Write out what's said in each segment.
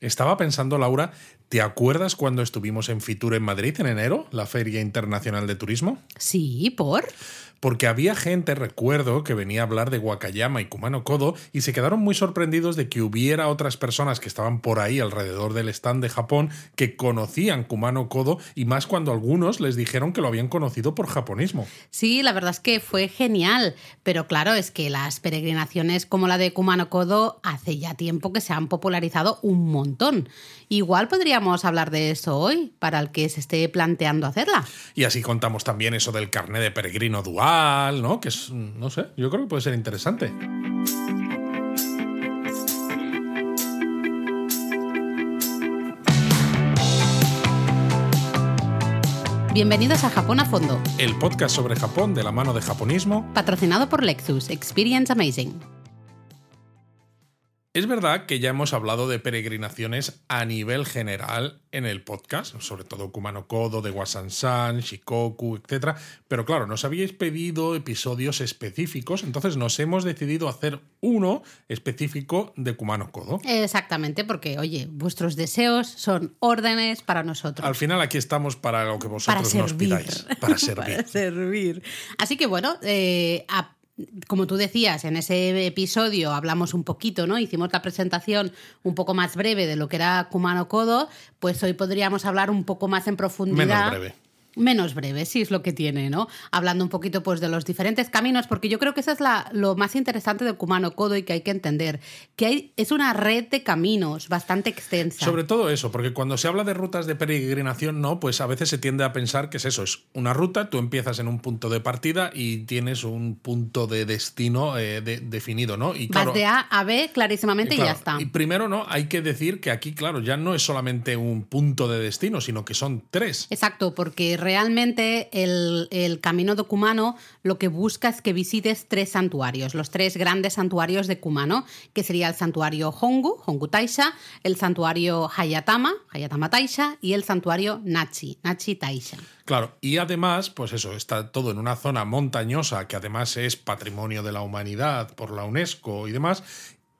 Estaba pensando, Laura, ¿te acuerdas cuando estuvimos en Fitur en Madrid en enero, la Feria Internacional de Turismo? Sí, ¿por? Porque había gente, recuerdo, que venía a hablar de Wakayama y Kumano Kodo y se quedaron muy sorprendidos de que hubiera otras personas que estaban por ahí alrededor del stand de Japón que conocían Kumano Kodo y más cuando algunos les dijeron que lo habían conocido por japonismo. Sí, la verdad es que fue genial, pero claro, es que las peregrinaciones como la de Kumano Kodo hace ya tiempo que se han popularizado un montón. Igual podríamos hablar de eso hoy, para el que se esté planteando hacerla. Y así contamos también eso del carnet de peregrino dual, ¿no? Que es, no sé, yo creo que puede ser interesante. Bienvenidos a Japón a Fondo, El podcast sobre Japón de la mano de japonismo. patrocinado por Lexus, Experience Amazing. Es verdad que ya hemos hablado de peregrinaciones a nivel general en el podcast, sobre todo Kumano Kodo, de Wasansan, Shikoku, etc. Pero claro, nos habíais pedido episodios específicos, entonces nos hemos decidido hacer uno específico de Kumano Kodo. Exactamente, porque oye, vuestros deseos son órdenes para nosotros. Al final aquí estamos para lo que vosotros para nos pidáis, para servir. para servir. Así que bueno, eh, a como tú decías, en ese episodio hablamos un poquito, ¿no? Hicimos la presentación un poco más breve de lo que era Kumano Kodo, pues hoy podríamos hablar un poco más en profundidad. Menos breve menos breve, sí es lo que tiene, ¿no? Hablando un poquito pues de los diferentes caminos, porque yo creo que eso es la, lo más interesante de Kumano Kodo y que hay que entender, que hay, es una red de caminos bastante extensa. Sobre todo eso, porque cuando se habla de rutas de peregrinación, no, pues a veces se tiende a pensar que es eso, es una ruta, tú empiezas en un punto de partida y tienes un punto de destino eh, definido, ¿no? Y Vas de A a B clarísimamente y, ya está. Y primero, ¿no? Hay que decir que aquí, claro, ya no es solamente un punto de destino, sino que son tres. Exacto, porque realmente el, camino de Kumano lo que busca es que visites tres santuarios, los tres grandes santuarios de Kumano, que sería el santuario Hongu, Hongu Taisha, el santuario Hayatama, Hayatama Taisha, y el santuario Nachi, Nachi Taisha. Claro, y además, pues eso, está todo en una zona montañosa que además es patrimonio de la humanidad por la UNESCO y demás,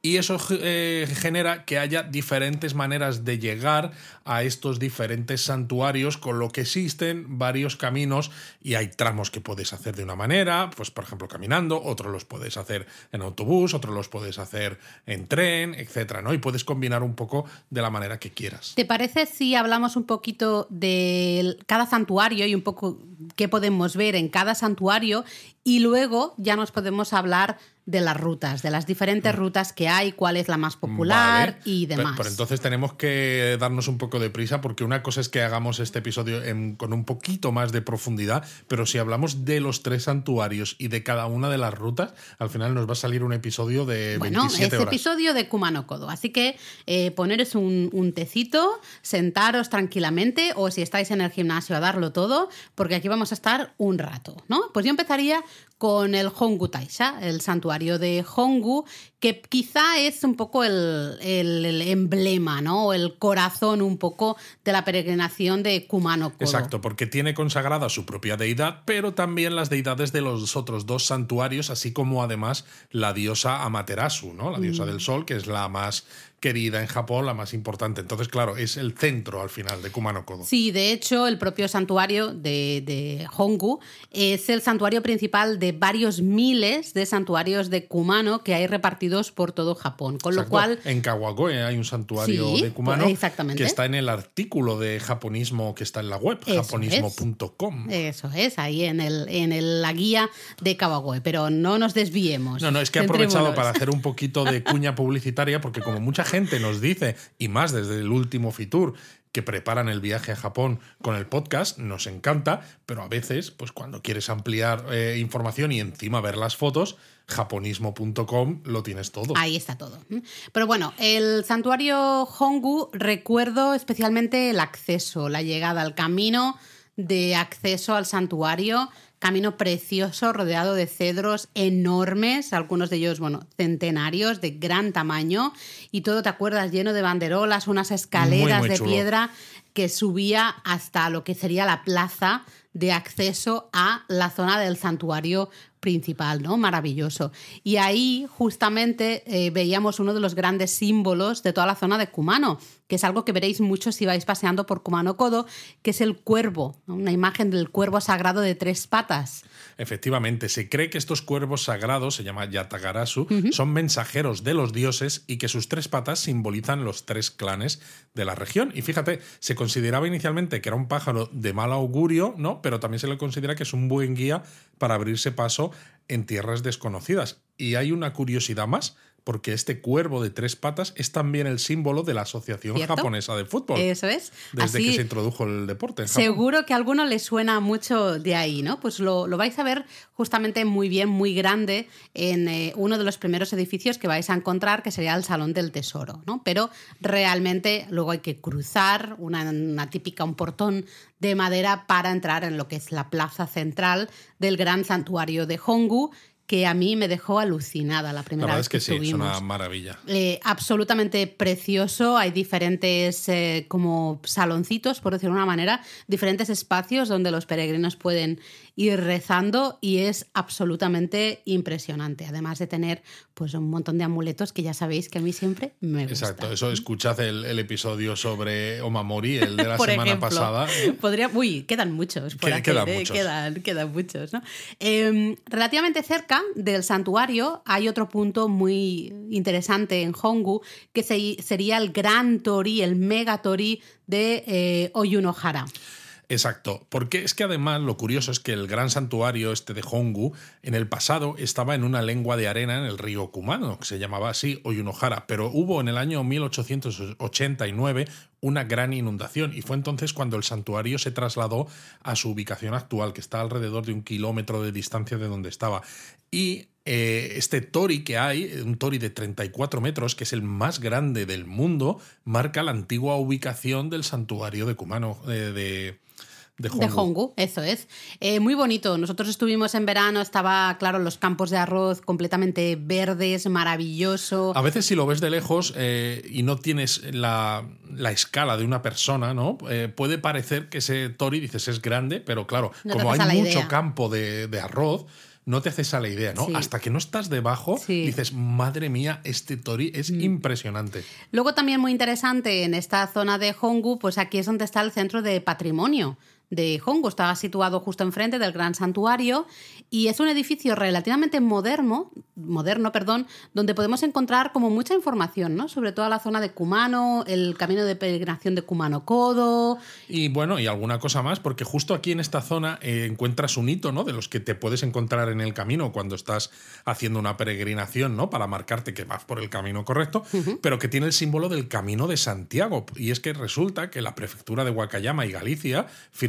y eso eh, genera que haya diferentes maneras de llegar a estos diferentes santuarios, con lo que existen varios caminos y hay tramos que puedes hacer de una manera, pues por ejemplo caminando, otros los puedes hacer en autobús, otros los puedes hacer en tren, etcétera, ¿no? Y puedes combinar un poco de la manera que quieras. ¿Te parece si hablamos un poquito de cada santuario y un poco qué podemos ver en cada santuario y luego ya nos podemos hablar de las rutas, de las diferentes mm. rutas que hay, cuál es la más popular y demás. Pero, entonces tenemos que darnos un poco de prisa porque una cosa es que hagamos este episodio con un poquito más de profundidad, pero si hablamos de los tres santuarios y de cada una de las rutas, al final nos va a salir un episodio de bueno, 27 horas. episodio de Kumano Kodo. Así que eh, poneros un, un tecito, sentaros tranquilamente o si estáis en el gimnasio a darlo todo, porque aquí vamos a estar un rato, ¿no? Pues yo empezaría con el Hongu Taisha, el santuario de Hongu, que quizá es un poco el, emblema, ¿no? O el corazón un poco de la peregrinación de Kumano Kodo. Exacto, porque tiene consagrada su propia deidad, pero también las deidades de los otros dos santuarios, así como además la diosa Amaterasu, ¿no? La diosa mm. del sol, que es la más querida en Japón, la más importante. Entonces, claro, es el centro al final de Kumano Kodo. Sí, de hecho, el propio santuario de, de Hongu es el santuario principal de varios miles de santuarios de Kumano que hay repartidos por todo Japón. Con lo cual. En Kawagoe hay un santuario de Kumano exactamente. que está en el artículo de japonismo que está en la web, japonismo.com. Eso es, ahí en, el, en la guía de Kawagoe. Pero no nos desviemos. No, no, es que he aprovechado para hacer un poquito de cuña publicitaria porque como mucha gente nos dice, y más desde el último Fitur, que preparan el viaje a Japón con el podcast, nos encanta, pero a veces, pues cuando quieres ampliar eh, información y encima ver las fotos, japonismo.com lo tienes todo. Ahí está todo. Pero bueno, el santuario Hongu, recuerdo especialmente el acceso, la llegada, al camino de acceso al santuario camino precioso rodeado de cedros enormes, algunos de ellos, bueno, centenarios de gran tamaño y todo, ¿te acuerdas? Lleno de banderolas, unas escaleras de piedra que subía hasta lo que sería la plaza de acceso a la zona del santuario principal, ¿no? Maravilloso. Y ahí justamente eh, veíamos uno de los grandes símbolos de toda la zona de Kumano, que es algo que veréis mucho si vais paseando por Kumano Kodo, que es el cuervo, una imagen del cuervo sagrado de tres patas. Efectivamente, se cree que estos cuervos sagrados, se llama Yatagarasu, son mensajeros de los dioses y que sus tres patas simbolizan los tres clanes de la región. Y fíjate, se consideraba inicialmente que era un pájaro de mal augurio, ¿no? Pero también se le considera que es un buen guía para abrirse paso en tierras desconocidas. Y hay una curiosidad más, porque este cuervo de tres patas es también el símbolo de la Asociación Japonesa de Fútbol. Eso es. Desde que se introdujo el deporte. seguro que a alguno le suena mucho de ahí, ¿no? Pues lo, vais a ver justamente muy bien, muy grande, en eh, uno de los primeros edificios que vais a encontrar, que sería el Salón del Tesoro, ¿no? Pero realmente luego hay que cruzar una, una típica, un portón de madera para entrar en lo que es la plaza central del gran santuario de Hongu que a mí me dejó alucinada la primera la vez que, que, sí, es una maravilla. Eh, absolutamente precioso. Hay diferentes eh, como saloncitos, por decirlo de una manera, diferentes espacios donde los peregrinos pueden ir rezando y es absolutamente impresionante. Además de tener pues un montón de amuletos que ya sabéis que a mí siempre me gustan. Exacto, eso escuchad el, episodio sobre Omamori, el de la semana pasada. ¿eh? Podría, uy, quedan muchos por aquí, quedan, muchos. quedan, muchos. ¿no? Em, relativamente cerca del santuario hay otro punto muy interesante en Hongu, que sería el gran tori, el mega tori de eh, Oyunohara. Exacto, porque es que además lo curioso es que el gran santuario este de Hongu en el pasado estaba en una lengua de arena en el río Kumano, que se llamaba así Oyunohara, pero hubo en el año 1889 una gran inundación y fue entonces cuando el santuario se trasladó a su ubicación actual, que está alrededor de un kilómetro de distancia de donde estaba. Y eh, este tori que hay, un tori de 34 metros, que es el más grande del mundo, marca la antigua ubicación del santuario de Kumano, eh, de, de Hongu. eso es. Eh, muy bonito. Nosotros estuvimos en verano, estaba, claro, los campos de arroz completamente verdes, maravilloso. A veces si lo ves de lejos eh, y no tienes la, escala de una persona, ¿no? Eh, puede parecer que ese tori, dices, es grande, pero claro, como hay mucho campo de, arroz, no te haces a la idea, ¿no? Hasta que no estás debajo, dices, madre mía, este tori es mm. impresionante. Luego también muy interesante en esta zona de Hongu, pues aquí es donde está el centro de patrimonio de Hongo. Estaba situado justo enfrente del gran santuario y es un edificio relativamente moderno, moderno, perdón, donde podemos encontrar como mucha información, ¿no? Sobre toda la zona de Kumano, el camino de peregrinación de Kumano Kodo. Y bueno, y alguna cosa más, porque justo aquí en esta zona eh, encuentras un hito, ¿no? De los que te puedes encontrar en el camino cuando estás haciendo una peregrinación, ¿no? Para marcarte que vas por el camino correcto, pero que tiene el símbolo del camino de Santiago. Y es que resulta que la prefectura de Wakayama y Galicia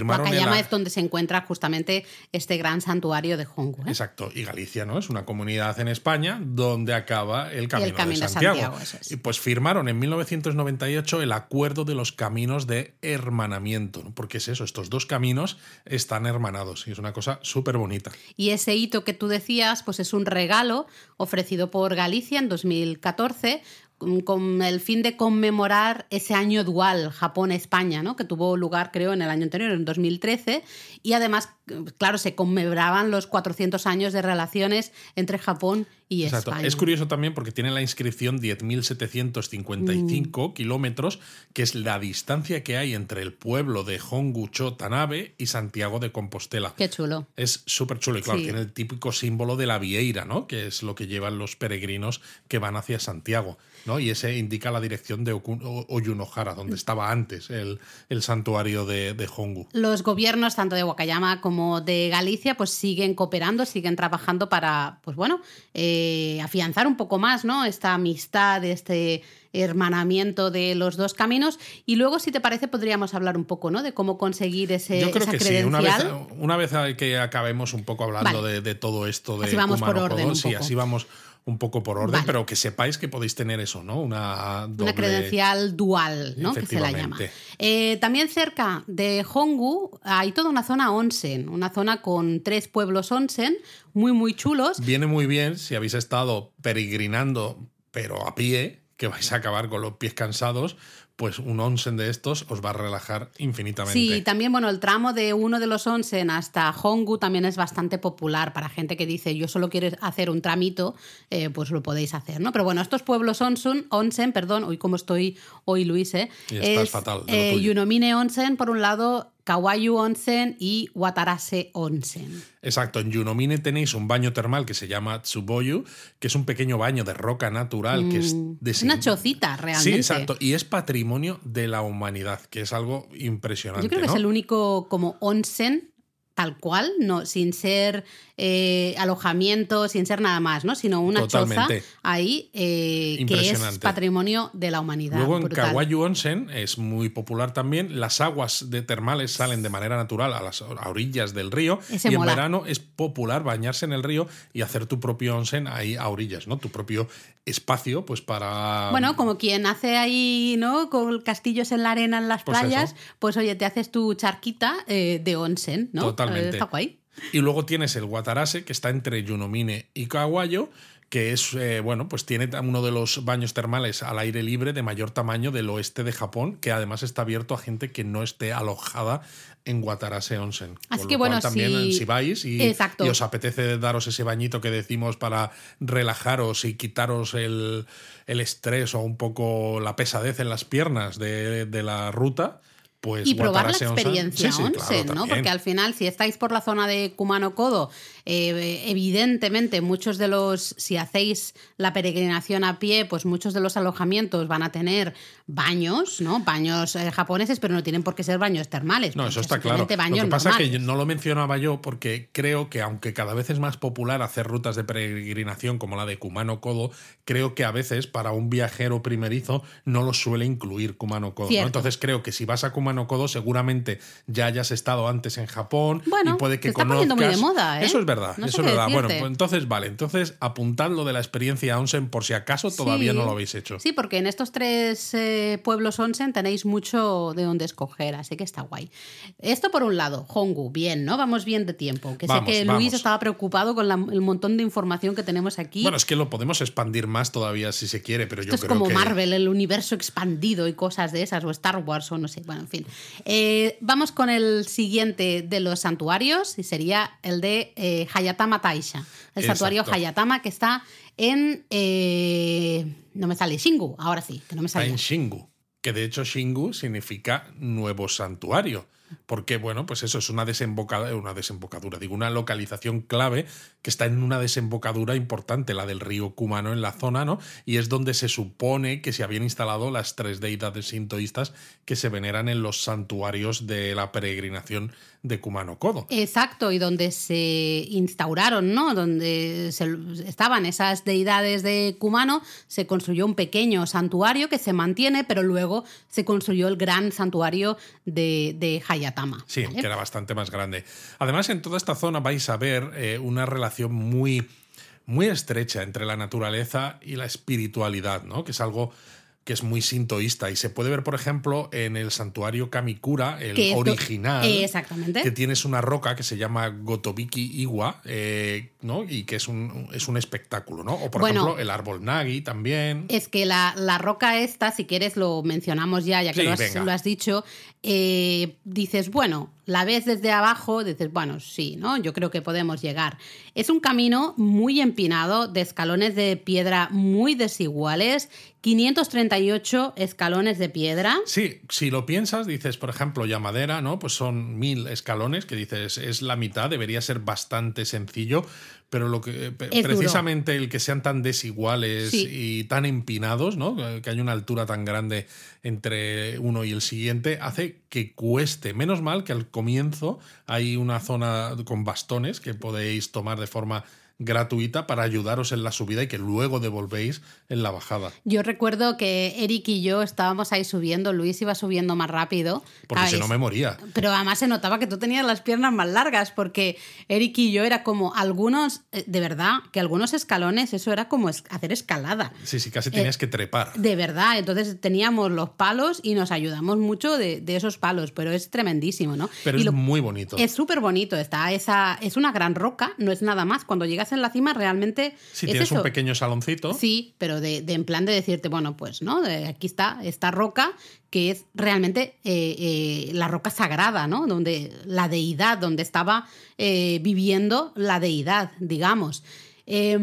firmaron Wakayama es donde se encuentra justamente este gran santuario de Hongu. ¿eh? Exacto, y Galicia no es una comunidad en España donde acaba el Camino, de Santiago. Y pues firmaron en 1998 el acuerdo de los caminos de hermanamiento, ¿no? porque es eso, estos dos caminos están hermanados y es una cosa súper bonita. Y ese hito que tú decías, pues es un regalo ofrecido por Galicia en 2014 con el fin de conmemorar ese año dual Japón-España, ¿no? que tuvo lugar creo en el año anterior, en 2013, y además, claro, se conmemoraban los 400 años de relaciones entre Japón y España. Es curioso también porque tiene la inscripción 10.755 mm. kilómetros, que es la distancia que hay entre el pueblo de Hongucho Tanabe y Santiago de Compostela. Qué chulo. Es súper chulo y claro, tiene el típico símbolo de la vieira, ¿no? que es lo que llevan los peregrinos que van hacia Santiago. Y ese indica la dirección de Oyunohara, donde estaba antes el, santuario de, de, Hongu. Los gobiernos, tanto de Wakayama como de Galicia, pues siguen cooperando, siguen trabajando para, pues bueno, eh, afianzar un poco más, ¿no? Esta amistad, este hermanamiento de los dos caminos. Y luego, si te parece, podríamos hablar un poco, ¿no? De cómo conseguir ese Yo creo esa que credencial. sí. Una vez, una vez que acabemos un poco hablando de, todo esto de así vamos por orden. sí, así vamos un poco por orden, pero que sepáis que podéis tener eso, ¿no? Una, Una credencial dual, ¿no? Que se la llama. Eh, también cerca de Hongu hay toda una zona onsen, una zona con tres pueblos onsen muy, muy chulos. Viene muy bien si habéis estado peregrinando, pero a pie, que vais a acabar con los pies cansados, pues un onsen de estos os va a relajar infinitamente. Sí, también, bueno, el tramo de uno de los onsen hasta Hongu también es bastante popular para gente que dice yo solo quiero hacer un tramito, eh, pues lo podéis hacer, ¿no? Pero bueno, estos pueblos onsen, onsen perdón, hoy como estoy hoy Luis, ¿eh? Y estás es fatal de lo eh, tuyo. Yunomine Onsen por un lado, Kawayu Onsen y Watarase Onsen. Exacto, en Yunomine tenéis un baño termal que se llama Tsuboyu, que es un pequeño baño de roca natural que es de Es una chocita, Sí, realmente. exacto, y es patrimonio de la humanidad, que es algo impresionante. Yo creo que ¿no? es el único como onsen tal cual, no, sin ser eh, alojamiento, sin ser nada más, ¿no? Sino una Totalmente. choza ahí eh, que es patrimonio de la humanidad. Luego en. Kawayu Onsen es muy popular también. Las aguas de termales salen de manera natural a las orillas del río. Ese y en verano es popular bañarse en el río y hacer tu propio onsen ahí a orillas, ¿no? Tu propio espacio, pues para. Bueno, como quien hace ahí, ¿no? Con castillos en la arena en las Pues playas, eso. pues oye, te haces tu charquita eh, de onsen, ¿no? Totalmente. Está guay. Y luego tienes el Watarase, que está entre Yunomine y Kawayo, que es, eh, bueno, pues tiene uno de los baños termales al aire libre de mayor tamaño del oeste de Japón, que además está abierto a gente que no esté alojada en Watarase Onsen. Así Con que lo cual bueno, también si- si vais y, y os apetece daros ese bañito que decimos para relajaros y quitaros el, el estrés o un poco la pesadez en las piernas de, de la ruta, pues y probar la Onsen- experiencia Sí, sí, claro, onsen, ¿no? Porque al final, si estáis por la zona de Kumano Kodo, eh, evidentemente muchos de los, si hacéis la peregrinación a pie, pues muchos de los alojamientos van a tener baños, ¿no? Baños eh, japoneses, pero no tienen por qué ser baños termales. No, eso está claro. Lo que pasa es que normales. yo no lo mencionaba yo porque creo que aunque cada vez es más popular hacer rutas de peregrinación como la de Kumano Kodo, creo que a veces para un viajero primerizo no lo suele incluir Kumano Kodo. Entonces creo que si vas a Kumano Kodo seguramente ya hayas estado antes en Japón Bueno, y puede que se está poniendo muy conozcas- de moda, ¿eh? Eso es verdad, No eso es verdad. Bueno, pues entonces vale, entonces apuntad lo de la experiencia onsen por si acaso todavía Sí. no lo habéis hecho. Sí, porque en estos tres eh, pueblos onsen tenéis mucho de donde escoger, así que está guay. Esto por un lado, Hongu, bien, ¿no? Vamos bien de tiempo. Que Vamos, sé que vamos. Luis estaba preocupado con la- el montón de información que tenemos aquí. Bueno, es que lo podemos expandir más todavía si se quiere, pero Esto yo es creo como que Marvel, el universo expandido y cosas de esas, o Star Wars, o no sé, bueno, en fin. Eh, vamos con el siguiente de los santuarios, y sería el de eh, Hayatama Taisha, el santuario. Hayatama que está en... eh, no me sale Shingu, ahora sí, que no me Está sale. en Shingu, que de hecho Shingu significa nuevo santuario. Porque, bueno, pues eso es una desembocadura, una desembocadura, digo, una localización clave que está en una desembocadura importante, la del río Kumano en la zona, ¿no? Y es donde se supone que se habían instalado las tres deidades sintoístas que se veneran en los santuarios de la peregrinación de Kumano Kodo. Exacto, y donde se instauraron, ¿no? Donde se- estaban esas deidades de Kumano, se construyó un pequeño santuario que se mantiene, pero luego se construyó el gran santuario de, de Hayatama. Sí, ¿vale? que era bastante más grande. Además, en toda esta zona vais a ver eh, una relación muy, muy estrecha entre la naturaleza y la espiritualidad, ¿no? Que es algo que es muy sintoísta y se puede ver, por ejemplo, en el santuario Kamikura, el Que original, Eh, exactamente. que tienes una roca que se llama Gotobiki Iwa, eh, ¿no? Y que es un, es un espectáculo, ¿no? O, por Bueno. ejemplo, el árbol Nagi también. Es que la, la roca esta, si quieres lo mencionamos ya, ya que Sí, lo, has, venga. lo has dicho, eh, dices, bueno, la ves desde abajo, dices, bueno, sí, ¿no? Yo creo que podemos llegar. Es un camino muy empinado, de escalones de piedra muy desiguales, 538 escalones de piedra. Sí, si lo piensas, dices, por ejemplo, Yamadera, ¿no? Pues son mil escalones, que dices, es la mitad, debería ser bastante sencillo, pero lo que duro. precisamente el que sean tan desiguales Sí. y tan empinados, ¿no? Que hay una altura tan grande entre uno y el siguiente, hace que cueste. Menos mal que al comienzo hay una zona con bastones que podéis tomar de forma gratuita para ayudaros en la subida y que luego devolvéis en la bajada. Yo recuerdo que Eric y yo estábamos ahí subiendo, Luis iba subiendo más rápido. Porque si ¿sabes? no me moría. Pero además se notaba que tú tenías las piernas más largas, porque Eric y yo era como algunos, eh, de verdad, que algunos escalones, eso era como hacer escalada. Sí, sí, casi Eh, tenías que trepar. De verdad, entonces teníamos los palos y nos ayudamos mucho de, de esos palos, pero es tremendísimo, ¿no? Pero Y es lo- muy bonito. es súper bonito, está esa, es una gran roca, no es nada más. Cuando llegas en la cima realmente... Si es tienes eso. un pequeño saloncito. Sí, pero de, de en plan de decirte, bueno, pues, ¿no? De aquí está esta roca que es realmente eh, eh, la roca sagrada, ¿no? Donde la deidad, donde estaba eh, viviendo la deidad, digamos. Eh,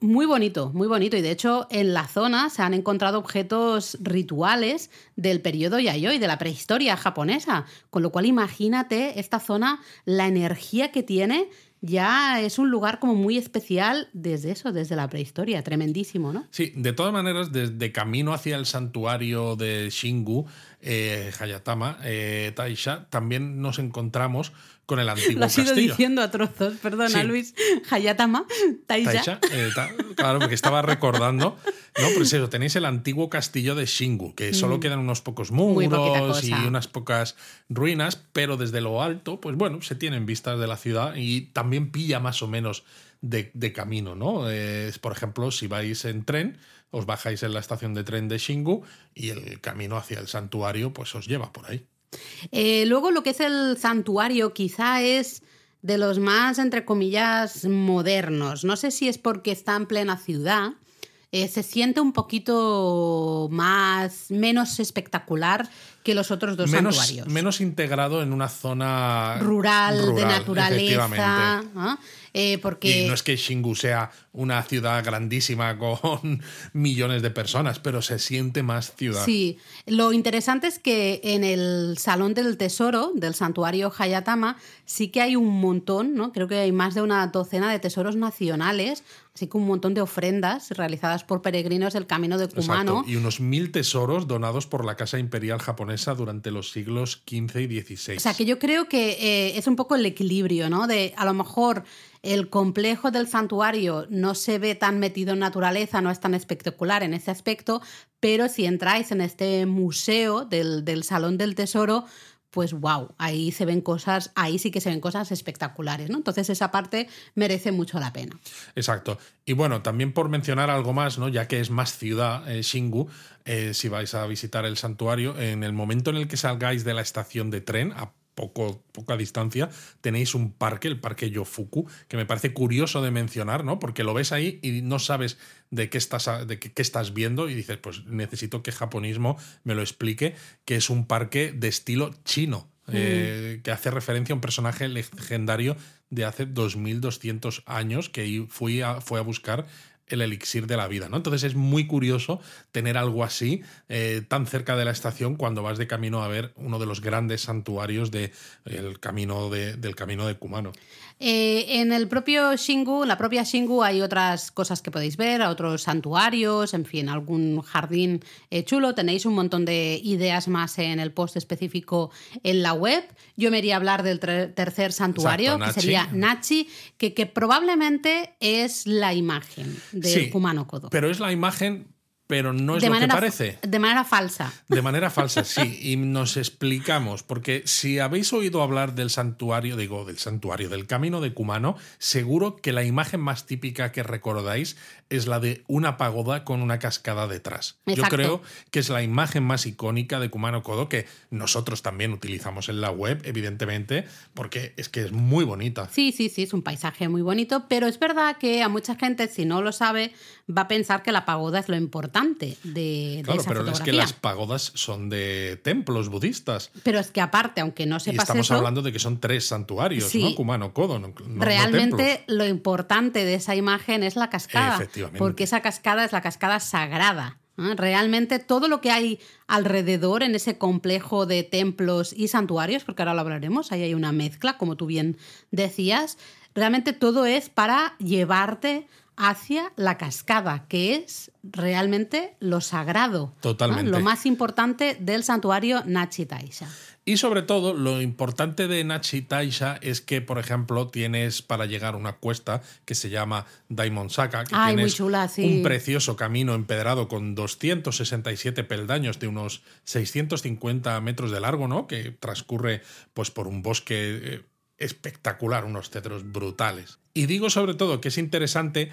muy bonito, muy bonito. Y de hecho, en la zona se han encontrado objetos rituales del periodo Yayoi, de la prehistoria japonesa. Con lo cual, imagínate esta zona, la energía que tiene. Ya es un lugar como muy especial desde eso, desde la prehistoria. Tremendísimo, ¿no? Sí, de todas maneras, desde camino hacia el santuario de Shingu, eh, Hayatama, eh, Taisha, también nos encontramos con el antiguo Lo has ido castillo. diciendo a trozos, perdona, Sí. Luis. Hayatama, Taisha. Taisha, eh, ta- claro, porque estaba recordando. No, pues eso, tenéis el antiguo castillo de Shingu, que solo quedan unos pocos Mm. Muros y unas pocas ruinas, pero desde lo alto, pues bueno, se tienen vistas de la ciudad y también pilla más o menos de, de camino, ¿no? Por ejemplo, si vais en tren, os bajáis en la estación de tren de Shingu y el camino hacia el santuario, pues os lleva por ahí. Eh, luego lo que es el santuario quizá es de los más, entre comillas, modernos. No sé si es porque está en plena ciudad. eh, se siente un poquito más, menos espectacular que los otros dos Menos, santuarios. menos integrado en una zona rural, de naturaleza. Eh, porque Y no es que Shingu sea una ciudad grandísima con millones de personas, pero se siente más ciudad. Sí, lo interesante es que en el Salón del Tesoro del santuario Hayatama sí que hay un montón, ¿no? Creo que hay más de una docena de tesoros nacionales, así que un montón de ofrendas realizadas por peregrinos del Camino de Kumano. Exacto. Y unos mil tesoros donados por la Casa Imperial Japonesa durante los siglos XV y XVI. O sea, que yo creo que eh, es un poco el equilibrio, ¿no? De a lo mejor el complejo del santuario no se ve tan metido en naturaleza, no es tan espectacular en ese aspecto, pero si entráis en este museo del, del Salón del Tesoro, pues wow, ahí se ven cosas, ahí sí que se ven cosas espectaculares, ¿no? Entonces esa parte merece mucho la pena. Exacto. Y bueno, también por mencionar algo más, ¿no? Ya que es más ciudad, eh, Shingu, eh, si vais a visitar el santuario, en el momento en el que salgáis de la estación de tren, a poco, poca distancia, tenéis un parque, el parque Yofuku, que me parece curioso de mencionar, ¿no? Porque lo ves ahí y no sabes de qué estás, de qué, qué estás viendo y dices, pues necesito que japonismo me lo explique, que es un parque de estilo chino. eh, que hace referencia a un personaje legendario de hace 2200 años que fui a- fue a buscar el elixir de la vida, ¿no? Entonces es muy curioso tener algo así eh, tan cerca de la estación cuando vas de camino a ver uno de los grandes santuarios de, el camino de- del camino de Kumano. Eh, en el propio Shingu, en la propia Shingu, hay otras cosas que podéis ver, otros santuarios, en fin, algún jardín eh, chulo. Tenéis un montón de ideas más en el post específico en la web. Yo me iría a hablar del tercer santuario, Exacto, que Nachi. sería Nachi, que, que probablemente es la imagen del Sí, Kumano Kodo. Pero es la imagen, pero no es de, lo manera, que parece. de manera falsa. De manera falsa, sí. Y nos explicamos, porque si habéis oído hablar del santuario, digo, del santuario, del camino de Kumano, seguro que la imagen más típica que recordáis es la de una pagoda con una cascada detrás. Yo creo que es la imagen más icónica de Kumano Kodo que nosotros también utilizamos en la web, evidentemente, porque es que es muy bonita. Sí, sí, sí, es un paisaje muy bonito, pero es verdad que a mucha gente, si no lo sabe, va a pensar que la pagoda es lo importante de, de Claro, esa pero es que fotografía. las pagodas son de templos budistas. Pero es que aparte, aunque no Y sepas estamos eso, hablando de que son tres santuarios, Sí. ¿no? Kumano Kodo, no, no- no realmente lo importante de esa imagen es la cascada. Efectivamente. Porque esa cascada es la cascada sagrada. ¿eh? Realmente todo lo que hay alrededor en ese complejo de templos y santuarios, porque ahora lo hablaremos, ahí hay una mezcla, como tú bien decías, realmente todo es para llevarte hacia la cascada, que es realmente lo sagrado. ¿no? Totalmente. Lo más importante del santuario Nachi Taisha. Y sobre todo, lo importante de Nachi Taisha es que, por ejemplo, tienes para llegar a una cuesta que se llama Daimon Saka, que Ay, tienes chula, sí. un precioso camino empedrado con 267 peldaños de unos 650 metros de largo, ¿no? Que transcurre pues por un bosque eh, espectacular, unos cedros brutales. Y digo sobre todo que es interesante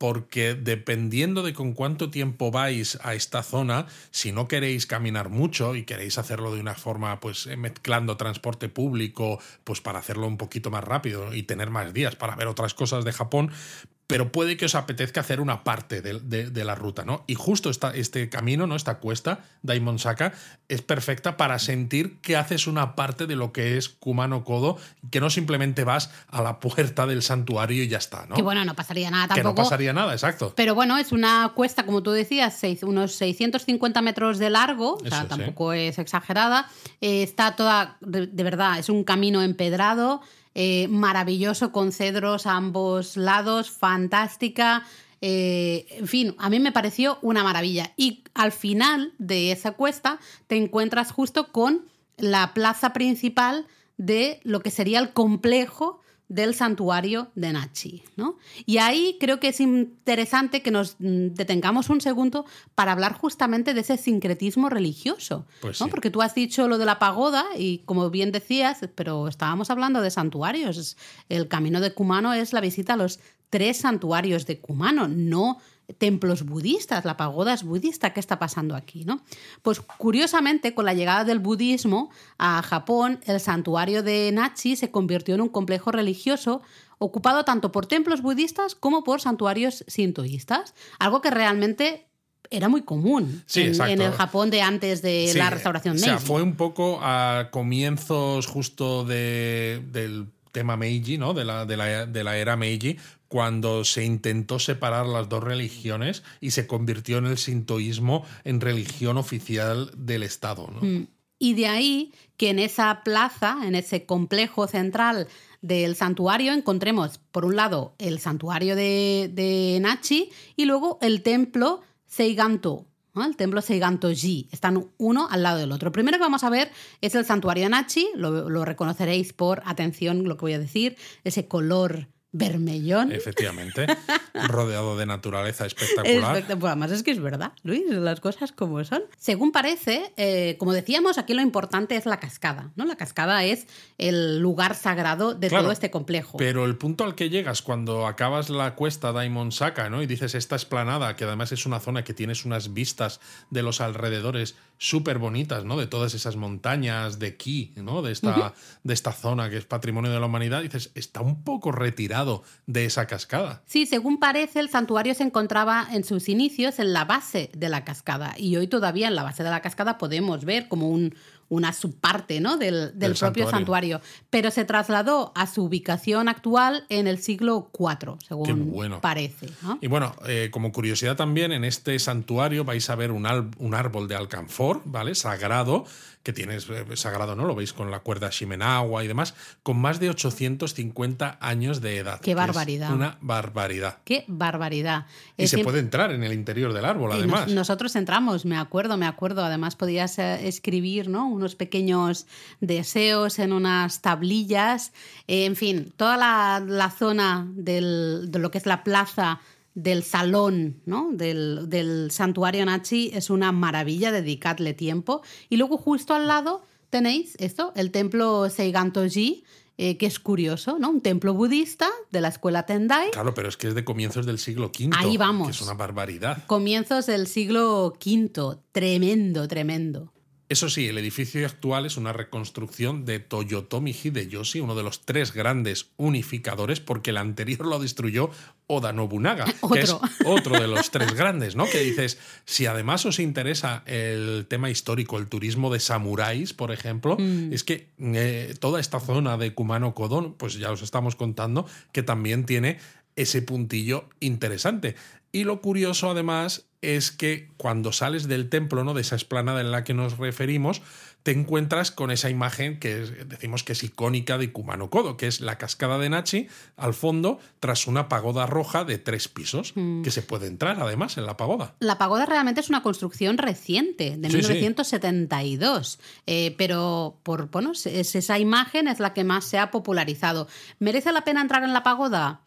porque dependiendo de con cuánto tiempo vais a esta zona, si no queréis caminar mucho y queréis hacerlo de una forma, pues eh, mezclando transporte público, pues para hacerlo un poquito más rápido y tener más días para ver otras cosas de Japón, pero puede que os apetezca hacer una parte de, de- de la ruta, ¿no? Y justo esta, este camino, ¿no? Esta cuesta, Daimon Saka, es perfecta para sentir que haces una parte de lo que es Kumano Kodo, que no simplemente vas a la puerta del santuario y ya está, ¿no? Que bueno, no pasaría nada Que tampoco. no pasaría nada, exacto. Pero bueno, es una cuesta, como tú decías, seis- unos 650 metros de largo, o sea, sí. tampoco es exagerada. Eh, está toda, de, de verdad, es un camino empedrado, eh, maravilloso, con cedros a ambos lados, fantástica. eh, en fin, a mí me pareció una maravilla. Y al final de esa cuesta te encuentras justo con la plaza principal de lo que sería el complejo del santuario de Nachi. ¿no? Y ahí creo que es interesante que nos mm, detengamos un segundo para hablar justamente de ese sincretismo religioso. Pues ¿no? sí. Porque tú has dicho lo de la pagoda y como bien decías, pero estábamos hablando de santuarios. El camino de Kumano es la visita a los tres santuarios de Kumano, no templos budistas, la pagoda es budista, ¿qué está pasando aquí? ¿no? Pues curiosamente, con la llegada del budismo a Japón, el santuario de Nachi se convirtió en un complejo religioso ocupado tanto por templos budistas como por santuarios sintoístas, algo que realmente era muy común Sí, en, el Japón de antes de Sí, la restauración O sea, fue un poco a comienzos justo de- del tema Meiji, ¿no? De la, de, la, de la era Meiji, cuando se intentó separar las dos religiones y se convirtió en el sintoísmo en religión oficial del Estado. ¿no? Mm. Y de ahí que en esa plaza, en ese complejo central del santuario, encontremos, por un lado, el santuario de, de Nachi y luego el templo Seiganto. El templo Seiganto-ji. Están uno al lado del otro. Primero que vamos a ver es el santuario Nachi. Lo, lo reconoceréis por, atención, lo que voy a decir, ese color vermellón. Efectivamente, rodeado de naturaleza espectacular. Pues además es que es verdad, Luis, las cosas como son. Según parece, eh, como decíamos, aquí lo importante es la cascada, ¿no? La cascada es el lugar sagrado de Claro, todo este complejo. Pero el punto al que llegas cuando acabas la cuesta Daimon Saka, ¿no? Y dices esta esplanada, que además es una zona que tienes unas vistas de los alrededores súper bonitas, ¿no? De todas esas montañas de Ki, ¿no? De esta, de esta zona que es patrimonio de la humanidad. Dices, está un poco de esa cascada. Sí, según parece, el santuario se encontraba en sus inicios en la base de la cascada y hoy todavía en la base de la cascada podemos ver como un, una subparte ¿no? del, propio santuario. santuario. pero se trasladó a su ubicación actual en el siglo IV, según bueno. parece. ¿no? Y bueno, eh, como curiosidad también, en este santuario vais a ver un, un árbol de alcanfor, ¿vale? Sagrado, que tienes eh, sagrado, ¿no? Lo veis con la cuerda Shimenawa y demás, con más de 850 años de edad. Qué barbaridad. Una barbaridad. Qué barbaridad. Y Es se puede entrar en el interior del árbol, nos- además. nosotros entramos, me acuerdo, me acuerdo. Además podías eh, escribir ¿no? unos pequeños deseos en unas tablillas. Eh, en fin, toda la, la zona del- de lo que es la plaza del salón ¿no? del, del santuario Nachi es una maravilla, dedicadle tiempo. Y luego justo al lado tenéis esto, el templo Seigantoji, eh, que es curioso, ¿no? Un templo budista de la escuela Tendai. Claro, pero es que es de comienzos del siglo V. Ahí vamos. Que es una barbaridad. Comienzos del siglo V. Tremendo, tremendo. Eso sí, el edificio actual es una reconstrucción de Toyotomi Hideyoshi, uno de los tres grandes unificadores, porque el anterior lo destruyó Oda Nobunaga, que es Otro. otro de los tres grandes, ¿no? Que dices, si además os interesa el tema histórico, el turismo de samuráis, por ejemplo, Mm. es que eh, toda esta zona de Kumano Kodon, pues ya os estamos contando que también tiene ese puntillo interesante. Y lo curioso, además, es que cuando sales del templo, ¿no? De esa esplanada en la que nos referimos, te encuentras con esa imagen que es- decimos que es icónica de Kumano Kodo, que es la cascada de Nachi al fondo, tras una pagoda roja de tres pisos, que se puede entrar además en la pagoda. La pagoda realmente es una construcción reciente, de Sí, sí. 1972, eh, pero por, bueno, es, esa imagen es la que más se ha popularizado. ¿Merece la pena entrar en la pagoda?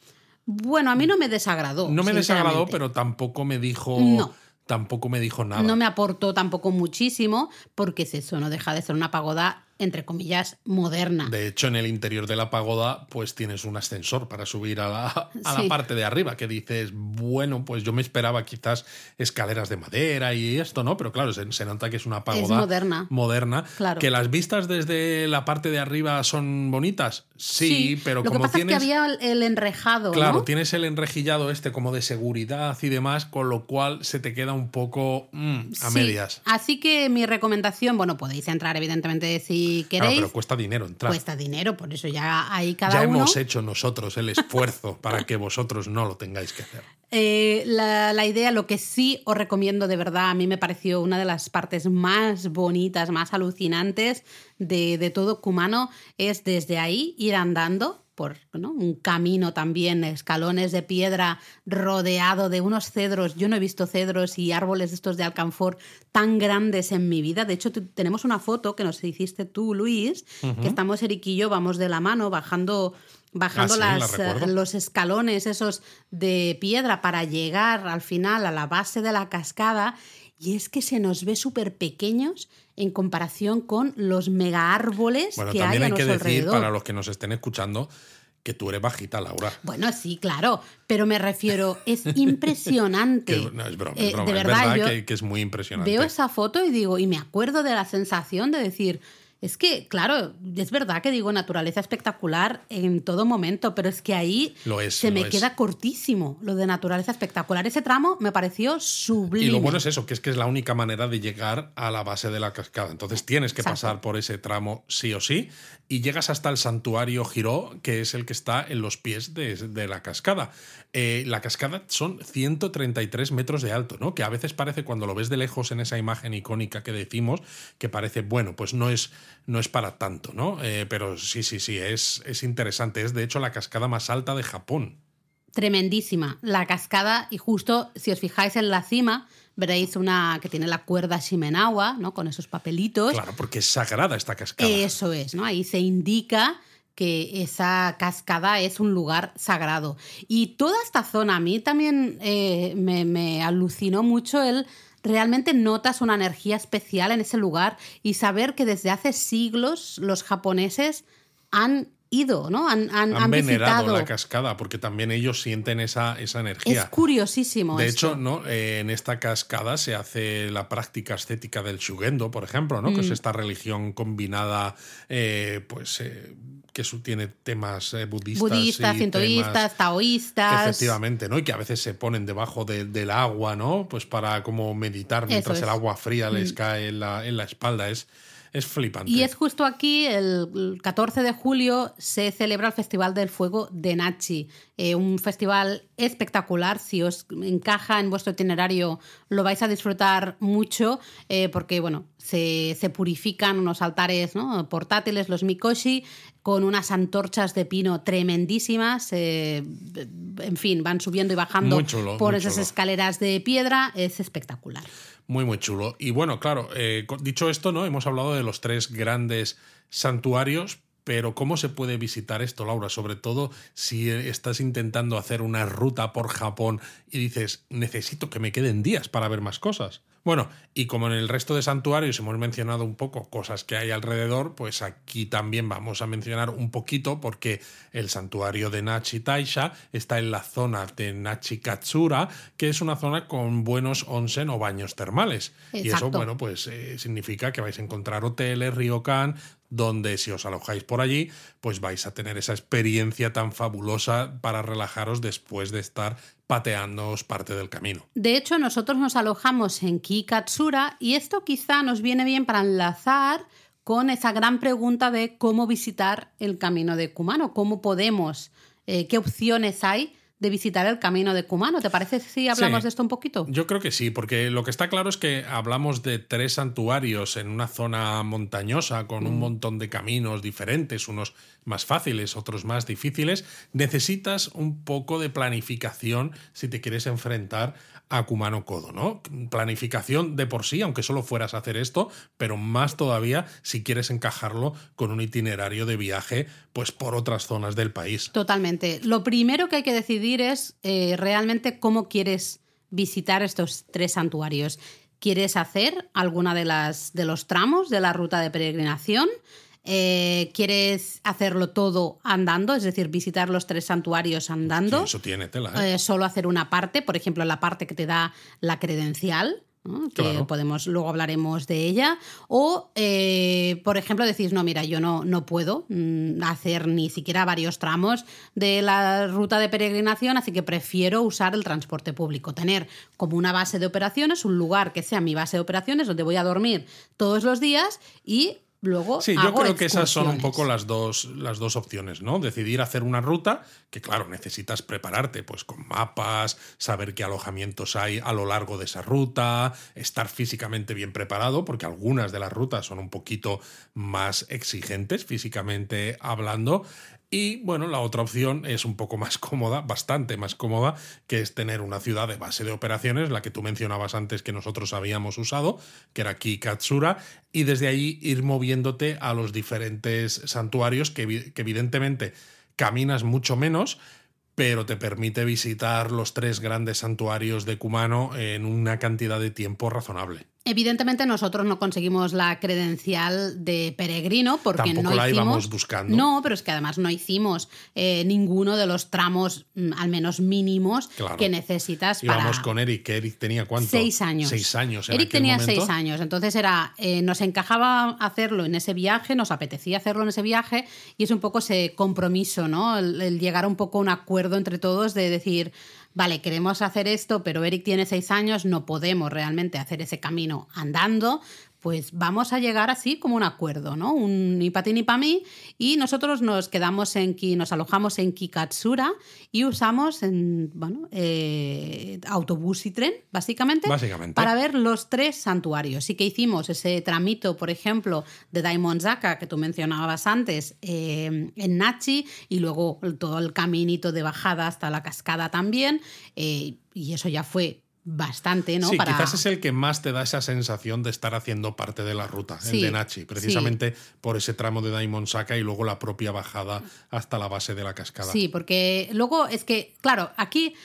Bueno, a mí no me desagradó. No me desagradó, pero tampoco me dijo. No. Tampoco me dijo nada. No me aportó tampoco muchísimo, porque es eso, no deja de ser una pagoda entre comillas, moderna. De hecho, en el interior de la pagoda, pues tienes un ascensor para subir a la, a la parte de arriba, que dices, bueno, pues yo me esperaba quizás escaleras de madera y esto, ¿no? Pero claro, se, nota que es una pagoda moderna. moderna. Claro. Que las vistas desde la parte de arriba son bonitas, sí, pero Lo como que pasa tienes... es que había el enrejado. Claro, ¿no? tienes el enrejillado este como de seguridad y demás, con lo cual se te queda un poco mm, a Sí. medias. Así que mi recomendación, bueno, podéis entrar evidentemente si Claro, pero cuesta dinero entrar. Cuesta dinero, por eso ya ahí cada ya uno. hemos hecho nosotros el esfuerzo para que vosotros no lo tengáis que hacer. Eh, la, la idea, lo que sí os recomiendo de verdad, a mí me pareció una de las partes más bonitas, más alucinantes de, de todo Cumano, es desde ahí ir andando por ¿no? un camino también, escalones de piedra rodeado de unos cedros. Yo no he visto cedros y árboles de estos de alcanfor tan grandes en mi vida. De hecho, te- tenemos una foto que nos hiciste tú, Luis, que estamos Eric y yo, vamos de la mano bajando, bajando Ah, sí, la las, eh, los escalones esos de piedra para llegar al final a la base de la cascada. Y es que se nos ve súper pequeños en comparación con los mega árboles Bueno, que hay también a hay que decir, alrededor. para los que nos estén escuchando, que tú eres bajita, Laura. Bueno, sí, claro, pero me refiero, es impresionante. Que- no, es broma, Eh, es broma. de es verdad, verdad yo que, que es muy impresionante. veo esa foto y digo, y me acuerdo de la sensación de decir, es que, claro, es verdad que digo naturaleza espectacular en todo momento, pero es que ahí Lo es, se lo me es. queda cortísimo lo de naturaleza espectacular. Ese tramo me pareció sublime. Y lo bueno es eso, que es que es la única manera de llegar a la base de la cascada. Entonces tienes que Exacto. pasar por ese tramo sí o sí y llegas hasta el santuario Giró, que es el que está en los pies de, la cascada. Eh, la cascada son 133 metros de alto, ¿no? Que a veces parece, cuando lo ves de lejos en esa imagen icónica que decimos, que parece, bueno, pues no es, no es para tanto, ¿no? Eh, pero sí, sí, sí, es, es interesante. Es de hecho la cascada más alta de Japón. Tremendísima. La cascada, y justo si os fijáis en la cima, veréis una que tiene la cuerda Shimenawa, ¿no? Con esos papelitos. Claro, porque es sagrada esta cascada. Eso es, ¿no? Ahí se indica que esa cascada es un lugar sagrado. Y toda esta zona, a mí también eh, me, me alucinó mucho el... Realmente notas una energía especial en ese lugar y saber que desde hace siglos los japoneses han ido, ¿no? Han, han, han han venerado visitado. la cascada porque también ellos sienten esa, esa Es energía. curiosísimo. De esto. hecho, ¿no? Eh, en esta cascada se hace la práctica estética del shugendo, por ejemplo, ¿no? que Mm. es esta religión combinada, eh, pues, eh, que tiene temas budistas, budistas, sintoístas, taoístas. Efectivamente, ¿no? Y que a veces se ponen debajo de- del agua, ¿no? Pues para como meditar mientras el es. Mm. agua fría les cae en la, en la espalda. Es, es flipante. Y es justo aquí, el 14 de julio, se celebra el Festival del Fuego de Nachi. Eh, un festival espectacular. Si os encaja en vuestro itinerario, lo vais a disfrutar mucho, eh, porque bueno, se, se purifican unos altares ¿no? portátiles, los Mikoshi, con unas antorchas de pino tremendísimas. eh, en fin, van subiendo y bajando chulo, por esas escaleras de piedra. Es espectacular. Muy, muy chulo. Y bueno, claro, eh, dicho esto, ¿no? Hemos hablado de los tres grandes santuarios, pero ¿cómo se puede visitar esto, Laura? Sobre todo si eh, estás intentando hacer una ruta por Japón y dices, necesito que me queden días para ver más cosas. Bueno, y como en el resto de santuarios hemos mencionado un poco cosas que hay alrededor, pues aquí también vamos a mencionar un poquito porque el santuario de Nachi Taisha está en la zona de Nachi Katsura, que es una zona con buenos onsen o baños termales. Y eso, Exacto. bueno, pues eh, significa que vais a encontrar hoteles, ryokan, donde si os alojáis por allí, pues vais a tener esa experiencia tan fabulosa para relajaros después de estar pateándoos parte del camino. De hecho, nosotros nos alojamos en Kikatsura y esto quizá nos viene bien para enlazar con esa gran pregunta de cómo visitar el camino de Kumano, cómo podemos, eh, qué opciones hay de visitar el camino de Kumano. ¿Te parece si hablamos Sí. de esto un poquito? Yo creo que sí, porque lo que está claro es que hablamos de tres santuarios en una zona montañosa con un montón de caminos diferentes, unos más fáciles, otros más difíciles. Necesitas un poco de planificación si te quieres enfrentar a Kumano Kodo, ¿no? Planificación de por sí, aunque solo fueras a hacer esto, pero más todavía si quieres encajarlo con un itinerario de viaje, pues por otras zonas del país. Totalmente. Lo primero que hay que decidir es eh, realmente cómo quieres visitar estos tres santuarios. quieres hacer alguna de las de los tramos de la ruta de peregrinación. Eh, ¿Quieres hacerlo todo andando? Es decir, visitar los tres santuarios andando. Sí, eso tiene tela. ¿eh? Eh, solo hacer una parte, por ejemplo, la parte que te da la credencial. ¿no? que Claro. podemos luego hablaremos de ella o eh, por ejemplo decís no mira yo no no puedo mm, hacer ni siquiera varios tramos de la ruta de peregrinación así que prefiero usar el transporte público tener como una base de operaciones un lugar que sea mi base de operaciones donde voy a dormir todos los días y luego Sí, yo creo que esas son un poco las dos, las dos opciones, ¿no? Decidir hacer una ruta, que claro, necesitas prepararte, pues con mapas, saber qué alojamientos hay a lo largo de esa ruta, estar físicamente bien preparado, porque algunas de las rutas son un poquito más exigentes físicamente hablando. Y bueno, la otra opción es un poco más cómoda, bastante más cómoda, que es tener una ciudad de base de operaciones, la que tú mencionabas antes que nosotros habíamos usado, que era aquí Katsura, y desde ahí ir moviéndote a los diferentes santuarios que, que evidentemente caminas mucho menos, pero te permite visitar los tres grandes santuarios de Kumano en una cantidad de tiempo razonable. Evidentemente nosotros no conseguimos la credencial de peregrino porque Tampoco no la hicimos, íbamos buscando. No, pero es que además no hicimos eh, ninguno de los tramos, mm, al menos mínimos, Claro. que necesitas para. Íbamos con Eric, que Eric tenía cuánto? Seis años. Seis años. en Eric aquel tenía momento. seis años, entonces era, eh, nos encajaba hacerlo en ese viaje, nos apetecía hacerlo en ese viaje y es un poco ese compromiso, ¿no? El, el llegar a un poco a un acuerdo entre todos de decir, vale, queremos hacer esto, pero Eric tiene seis años, no podemos realmente hacer ese camino andando. Pues vamos a llegar así como un acuerdo, ¿no? Un ni para ti ni para mí. Y nosotros nos quedamos en Ki, nos alojamos en Kikatsura y usamos en, bueno, eh, autobús y tren, básicamente, Básicamente. para ver los tres santuarios. Sí que hicimos ese tramito, por ejemplo, de Daimon Zaka, que tú mencionabas antes, eh, en Nachi, y luego todo el caminito de bajada hasta la cascada también. eh, y eso ya fue bastante, ¿no? Sí, Para- quizás es el que más te da esa sensación de estar haciendo parte de la ruta, Sí, el de Nachi, precisamente por ese tramo de Daimon Saka y luego la propia bajada hasta la base de la cascada. Sí, porque luego es que, claro, aquí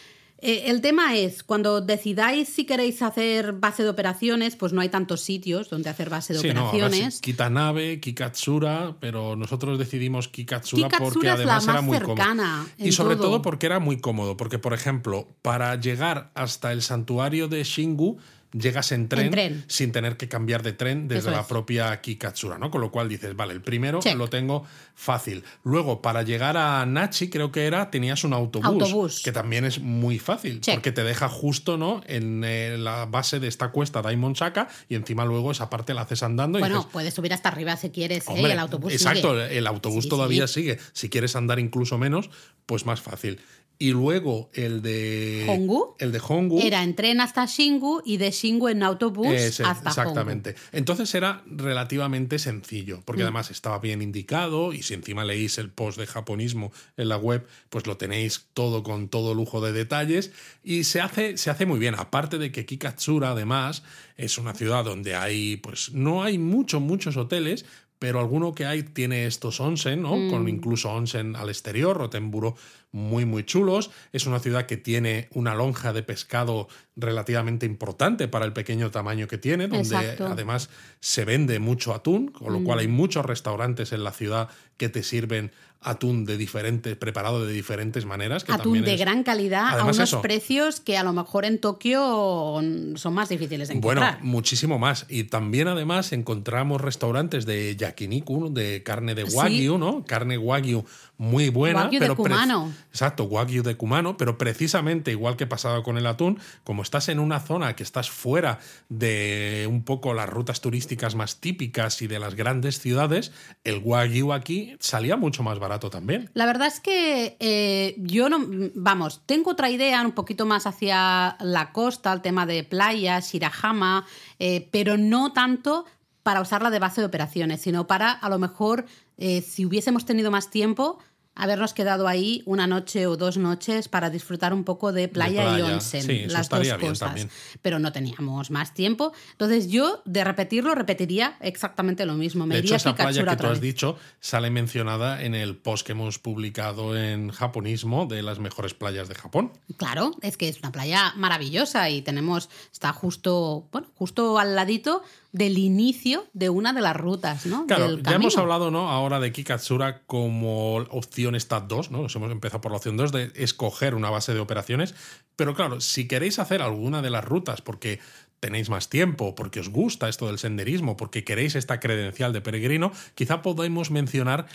eh, el tema es, cuando decidáis si queréis hacer base de operaciones, pues no hay tantos sitios donde hacer base de Sí, no, operaciones. sí, Kitanabe, Kikatsura, pero nosotros decidimos Kikatsura, porque Kikatsura además era muy cómodo. Y sobre todo. todo porque era muy cómodo, porque por ejemplo, para llegar hasta el santuario de Shingu llegas en tren, En tren. sin tener que cambiar de tren desde Eso la es. propia Kikatsura, ¿no? Con lo cual dices, vale, el primero Check. lo tengo fácil. Luego, para llegar a Nachi, creo que era, tenías un autobús, Autobús. que también es muy fácil, Check. porque te deja justo, ¿no? En eh, la base de esta cuesta Daimon Saka y encima luego esa parte la haces andando y Bueno, dices, puedes subir hasta arriba si quieres, ¿eh? Hombre, el autobús exacto, sigue. el autobús Sí, todavía sí. sigue. Si quieres andar incluso menos, pues más fácil. Y luego el de Hongu. El de Hongu. Era en tren hasta Shingu y de Shingu en autobús Ese, hasta exactamente. Entonces era relativamente sencillo, Mm. porque además estaba bien indicado y si encima leéis el post de japonismo en la web, pues lo tenéis todo con todo lujo de detalles y se hace, se hace muy bien. Aparte de que Kikatsura además es una ciudad donde hay, pues no hay muchos, muchos hoteles, pero alguno que hay tiene estos onsen, ¿no? Mm. Con incluso onsen al exterior, Rotemburo muy, muy chulos. Es una ciudad que tiene una lonja de pescado relativamente importante para el pequeño tamaño que tiene, donde Exacto. además se vende mucho atún, con lo Mm. cual hay muchos restaurantes en la ciudad que te sirven atún de diferentes, preparado de diferentes maneras. Que Atún de es- gran calidad a unos eso. precios que a lo mejor en Tokio son más difíciles de Bueno, encontrar. muchísimo más. Y también además encontramos restaurantes de yakiniku, de carne de Sí. wagyu, ¿no? Carne wagyu muy buena. Wagyu de pero Kumano. Exacto, wagyu de Kumano, pero precisamente igual que pasaba con el atún, como estás en una zona que estás fuera de un poco las rutas turísticas más típicas y de las grandes ciudades, el wagyu aquí salía mucho más barato también. La verdad es que eh, yo no, vamos, tengo otra idea un poquito más hacia la costa, el tema de playa, Shirahama, eh, pero no tanto para usarla de base de operaciones, sino para a lo mejor, eh, si hubiésemos tenido más tiempo, habernos quedado ahí una noche o dos noches para disfrutar un poco de playa, playa. y onsen, Sí, las dos cosas. Pero no teníamos más tiempo. Entonces yo, de repetirlo, repetiría exactamente lo mismo. Me De hecho, esa playa que tú has dicho sale mencionada en el post que hemos publicado en Japonismo de las mejores playas de Japón. Claro, es que es una playa maravillosa y tenemos, está justo, bueno, justo al ladito del inicio de una de las rutas, ¿no? Claro, Del ya hemos hablado ¿no? ahora de Kikatsura como opción Stat 2, ¿no? Nos hemos empezado por la opción 2 de escoger una base de operaciones, pero claro, si queréis hacer alguna de las rutas porque tenéis más tiempo, porque os gusta esto del senderismo, porque queréis esta credencial de peregrino, quizá podemos mencionar,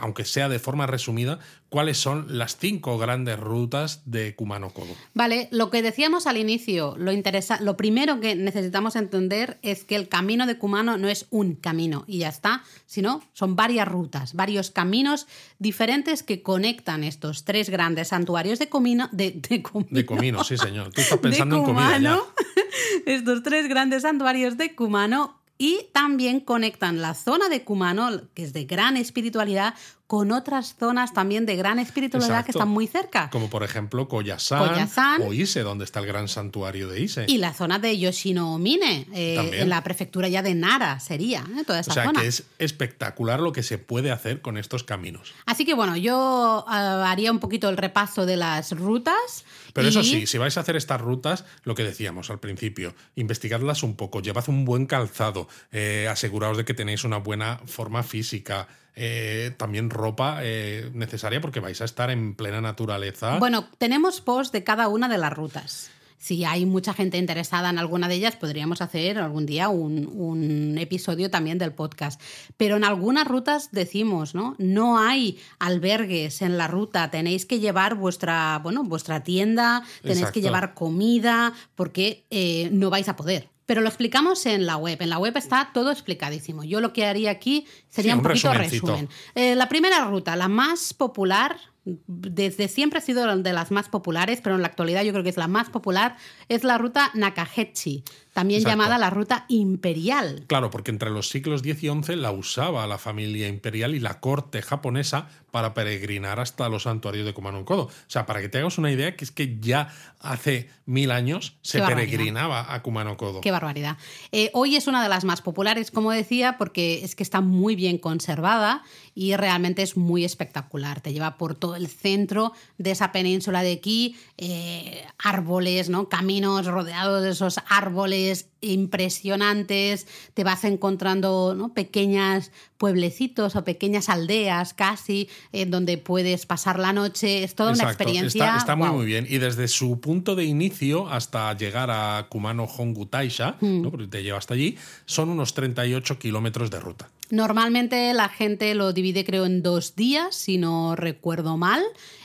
aunque sea de forma resumida, cuáles son las cinco grandes rutas de Kumano Kodo. Vale, lo que decíamos al inicio, lo, interesa lo primero que necesitamos entender es que el camino de Kumano no es un camino y ya está, sino son varias rutas, varios caminos diferentes que conectan estos tres grandes santuarios de Comino. De, de Comino. De Comino, sí, señor. Tú estás de pensando en comida ya. Estos tres grandes santuarios de Kumano y también conectan la zona de Kumano, que es de gran espiritualidad, con otras zonas también de gran espiritualidad que están muy cerca. Como por ejemplo Koyasan, o Ise, donde está el gran santuario de Ise. Y la zona de Yoshinomine, eh, en la prefectura ya de Nara sería, ¿eh? toda esa O sea zona. que es espectacular lo que se puede hacer con estos caminos. Así que bueno, yo ah, haría un poquito el repaso de las rutas. Pero eso sí, si vais a hacer estas rutas, lo que decíamos al principio, investigadlas un poco, llevad un buen calzado, eh, aseguraos de que tenéis una buena forma física, eh, también ropa eh, necesaria porque vais a estar en plena naturaleza. Bueno, tenemos post de cada una de las rutas. Si hay mucha gente interesada en alguna de ellas, podríamos hacer algún día un, un episodio también del podcast. Pero en algunas rutas decimos, ¿no? No hay albergues en la ruta, tenéis que llevar vuestra, bueno, vuestra tienda, tenéis Exacto. que llevar comida, porque eh, no vais a poder. Pero lo explicamos en la web. En la web está todo explicadísimo. Yo lo que haría aquí sería Sí, un un poquito resumen. Eh, la primera ruta, la más popular, desde siempre ha sido de las más populares, pero en la actualidad yo creo que es la más popular, es la ruta Nakahechi, también Exacto. llamada la ruta imperial. Claro, porque entre los siglos X y XI la usaba la familia imperial y la corte japonesa para peregrinar hasta los santuarios de Kumano Kodo. O sea, para que te hagas una idea, que es que ya hace mil años se Qué barbaridad. peregrinaba a Kumano Kodo. Qué barbaridad. Eh, hoy es una de las más populares, como decía, porque es que está muy bien conservada y realmente es muy espectacular. Te lleva por todo el centro de esa península de aquí, eh, árboles, ¿no? caminos rodeados de esos árboles impresionantes. Te vas encontrando ¿no? pequeñas pueblecitos o pequeñas aldeas casi, en donde puedes pasar la noche. Es toda una experiencia. Está, está muy, muy bien. Y desde su punto de inicio hasta llegar a Kumano Hongu Taisha, Hmm. ¿no? porque te lleva hasta allí, son unos 38 kilómetros de ruta. Normalmente la gente lo divide creo en dos días, si no recuerdo mal,